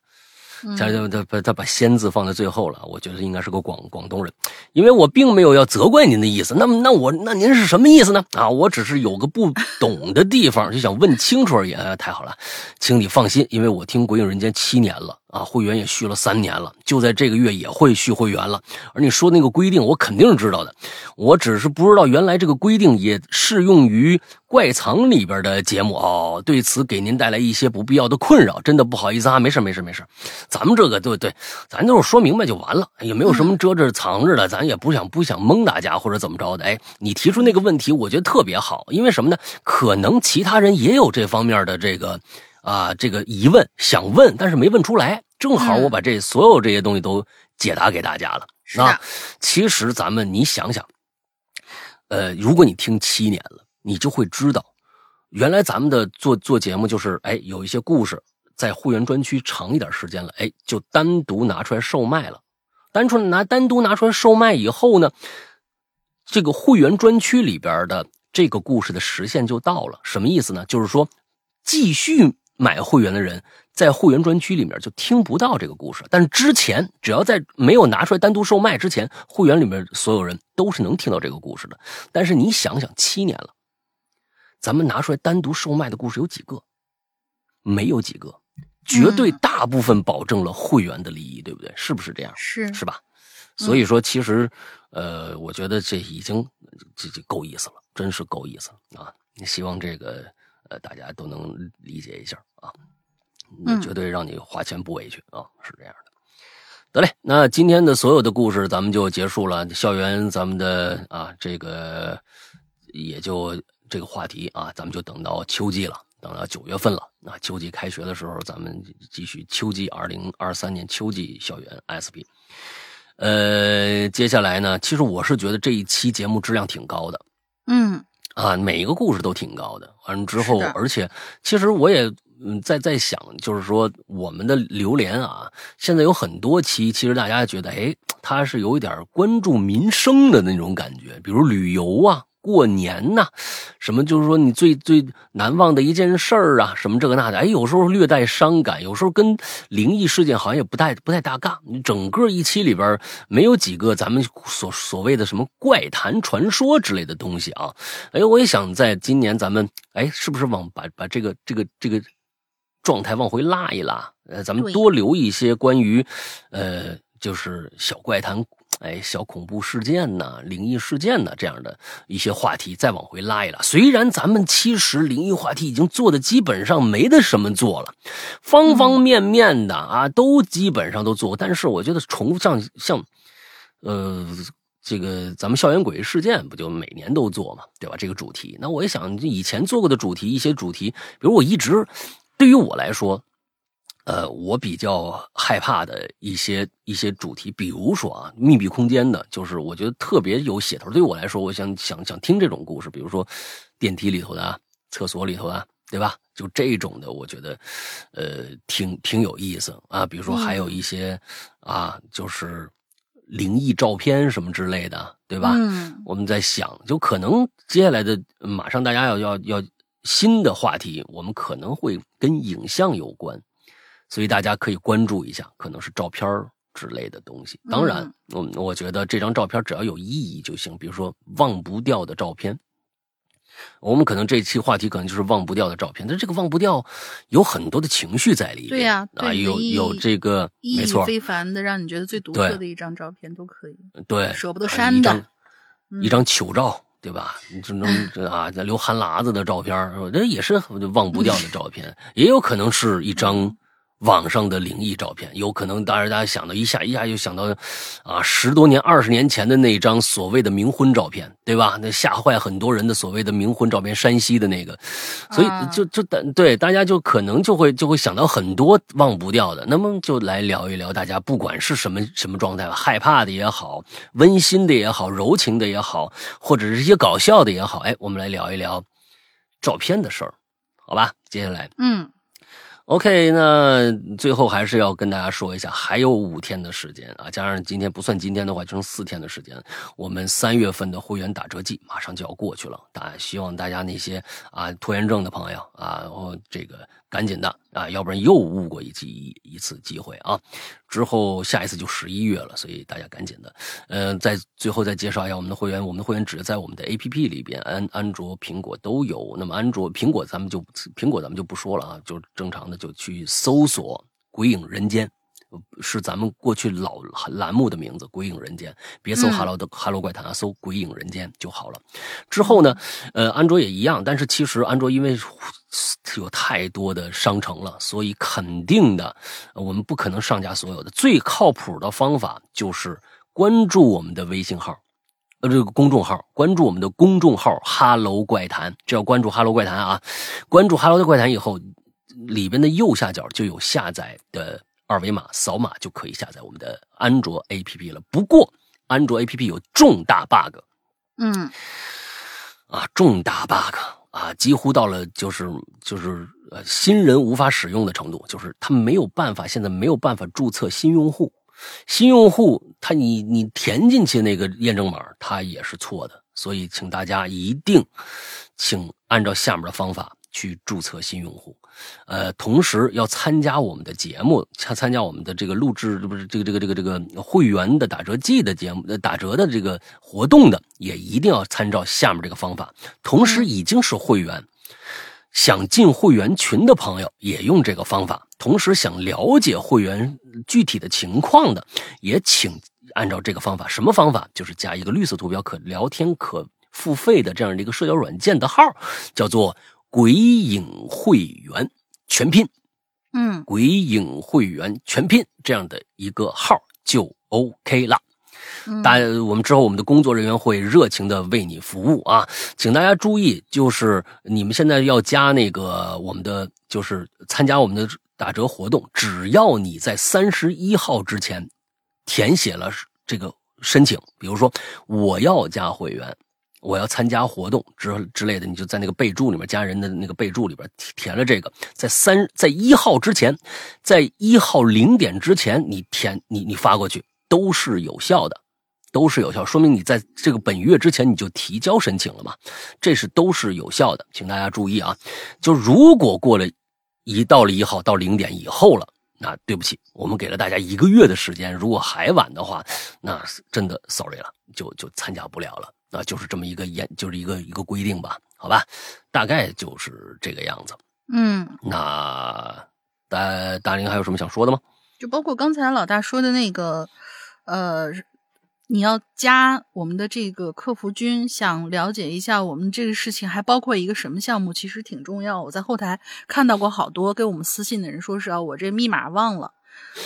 他他他把他把“仙”字放在最后了，我觉得应该是个广广东人，因为我并没有要责怪您的意思。那么，那我那您是什么意思呢？啊，我只是有个不懂的地方，就想问清楚而已。太好了，请你放心，因为我听《鬼影人间》七年了啊，会员也续了三年了，就在这个月也会续会员了。而你说那个规定，我肯定是知道的，我只是不知道原来这个规定也适用于怪藏里边的节目哦。对此给您带来一些不必要的困扰，真的不好意思啊，没事没事没事，咱们这个对对，咱就是说明白就完了，也没有什么遮着藏着的，咱也不想不想蒙大家或者怎么着的。哎，你提出那个问题，我觉得特别好，因为什么呢？可能其他人也有这方面的这个啊这个疑问想问，但是没问出来。正好我把这所有这些东西都解答给大家了。是的啊，其实咱们你想想，呃，如果你听七年了，你就会知道，原来咱们的做做节目就是，哎，有一些故事在会员专区长一点时间了，哎，就单独拿出来售卖了。单纯拿单独拿出来售卖以后呢，这个会员专区里边的这个故事的时限就到了。什么意思呢？就是说，继续买会员的人在会员专区里面就听不到这个故事，但是之前只要在没有拿出来单独售卖之前，会员里面所有人都是能听到这个故事的。但是你想想，七年了，咱们拿出来单独售卖的故事有几个？没有几个，绝对嗯大部分保证了会员的利益，对不对？是不是这样？是是吧？所以说，其实，呃，我觉得这已经这这够意思了，真是够意思了啊！希望这个呃大家都能理解一下啊，嗯绝对让你花钱不委屈啊，是这样的。得嘞，那今天的所有的故事咱们就结束了，校园咱们的啊这个也就这这个话题啊，咱们就等到秋季了，等到九月份了。那秋季开学的时候，咱们继续秋季二零二三年秋季校园 SB。呃，接下来呢，其实我是觉得这一期节目质量挺高的嗯啊，每一个故事都挺高的。完了之后，而且其实我也嗯在在想，就是说我们的榴莲啊，现在有很多期，其实大家觉得，哎，它是有一点关注民生的那种感觉，比如旅游啊。过年呐、什么就是说你最最难忘的一件事儿啊，什么这个那的，哎，有时候略带伤感，有时候跟灵异事件好像也不太不太搭嘎。你整个一期里边没有几个咱们所所谓的什么怪谈传说之类的东西啊。哎，我也想在今年咱们哎，是不是往把把这个这个这个状态往回拉一拉？呃，咱们多留一些关于呃，就是小怪谈。哎，小恐怖事件呐、灵异事件呐，这样的一些话题再往回拉一拉。虽然咱们其实灵异话题已经做的基本上没得什么做了，方方面面的啊，都基本上都做过，但是我觉得重复像像，呃。这个咱们校园诡异事件不就每年都做嘛，对吧？这个主题，那我也想以前做过的主题，一些主题，比如我一直对于我来说，呃，我比较害怕的一些一些主题，比如说啊，密闭空间的，就是我觉得特别有写头。对于我来说，我想想想听这种故事，比如说电梯里头的啊，厕所里头的，对吧？就这种的，我觉得呃挺挺有意思啊。比如说还有一些、啊，就是灵异照片什么之类的，对吧？嗯我们在想，就可能接下来的马上大家要要要新的话题，我们可能会跟影像有关，所以大家可以关注一下，可能是照片儿之类的东西。当然，嗯，我觉得这张照片只要有意义就行，比如说忘不掉的照片。我们可能这期话题可能就是忘不掉的照片，但这个忘不掉有很多的情绪在里面。对呀啊，有有这个，意义没错，非凡的，让你觉得最独特的一张照片都可以。对，舍不得啊删的一张嗯一张糗照，对吧？你只能 啊，留汗喇子的照片儿，这也是忘不掉的照片，也有可能是一张网上的灵异照片，有可能当然大家想到一下一下就想到啊，十多年、二十年前的那张所谓的冥婚照片，对吧？那吓坏很多人的所谓的冥婚照片，山西的那个，所以啊就就对大家就可能就会就会想到很多忘不掉的。那么就来聊一聊，大家不管是什么什么状态吧，害怕的也好，温馨的也好，柔情的也好，或者是一些搞笑的也好，哎，我们来聊一聊照片的事儿，好吧？接下来嗯 OK，那最后还是要跟大家说一下，还有五天的时间啊，加上今天不算今天的话，就剩四天的时间。我们三月份的会员打折季马上就要过去了，大希望大家那些啊拖延症的朋友啊，然后这个赶紧的啊，要不然又误过一机一次机会啊。之后下一次就十一月了，所以大家赶紧的。呃，在最后再介绍一下我们的会员，我们的会员只在我们的 APP 里边，安安卓、苹果都有。那么安卓、苹果咱们就苹果咱们就不说了啊，就正常的就去搜索“鬼影人间”。是咱们过去老栏目的名字《鬼影人间》，别搜嗯 “Hello” 的 “Hello 怪谈”啊，搜“鬼影人间”就好了。之后呢，呃，安卓也一样，但是其实安卓因为有太多的商城了，所以肯定的，呃我们不可能上架所有的。最靠谱的方法就是关注我们的微信号。呃，这个公众号，关注我们的公众号“哈喽怪谈”，只要关注“哈喽怪谈”啊，关注“哈喽的怪谈”以后，里边的右下角就有下载的二维码，扫码就可以下载我们的安卓 APP 了。不过，安卓 APP 有重大 bug，嗯啊，重大 bug 啊，几乎到了就是就是呃新人无法使用的程度，就是他没有办法，现在没有办法注册新用户，新用户他你你填进去那个验证码，他也是错的，所以请大家一定请按照下面的方法去注册新用户，呃，同时要参加我们的节目，参参加我们的这个录制，不是这个这个这个这个会员的打折季的节目，呃打折的这个活动的，也一定要参照下面这个方法。同时，已经是会员。想进会员群的朋友也用这个方法，同时想了解会员具体的情况的，也请按照这个方法。什么方法？就是加一个绿色图标可聊天、可付费的这样的一个社交软件的号，叫做“鬼影会员”全拼。嗯鬼影会员全拼这样的一个号就 OK 了。嗯大我们之后我们的工作人员会热情的为你服务啊，请大家注意，就是你们现在要加那个我们的，就是参加我们的打折活动，只要你在三十一号之前填写了这个申请，比如说我要加会员。我要参加活动之之类的，你就在那个备注里面家人的那个备注里边填了这个，在三在一号之前，在一号零点之前，你填你你发过去都是有效的，都是有效，说明你在这个本月之前你就提交申请了嘛，这是都是有效的，请大家注意啊！就如果过了一到了一号到零点以后了，那对不起，我们给了大家一个月的时间，如果还晚的话，那真的 sorry 了，就就参加不了了。啊，就是这么一个严，就是一个一个规定吧，好吧，大概就是这个样子。嗯，那大大林还有什么想说的吗？就包括刚才老大说的那个，呃，你要加我们的这个客服君，想了解一下我们这个事情，还包括一个什么项目，其实挺重要。我在后台看到过好多给我们私信的人说是啊，我这密码忘了。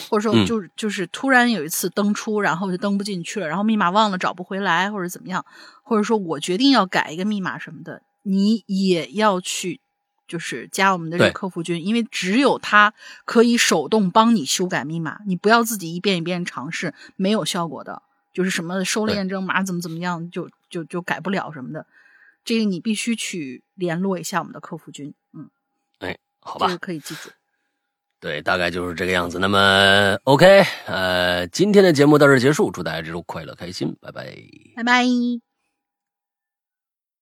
或者说就就是突然有一次登出，然后就登不进去了，然后密码忘了找不回来，或者怎么样，或者说我决定要改一个密码什么的，你也要去就是加我们的这个客服君，因为只有他可以手动帮你修改密码，你不要自己一遍一遍尝试，没有效果的，就是什么收了验证码怎么怎么样，就就就改不了什么的，这个你必须去联络一下我们的客服君，嗯，哎，好吧，这个可以记住。对，大概就是这个样子。那么，OK，呃，今天的节目到这结束，祝大家这周快乐开心，拜拜，拜拜。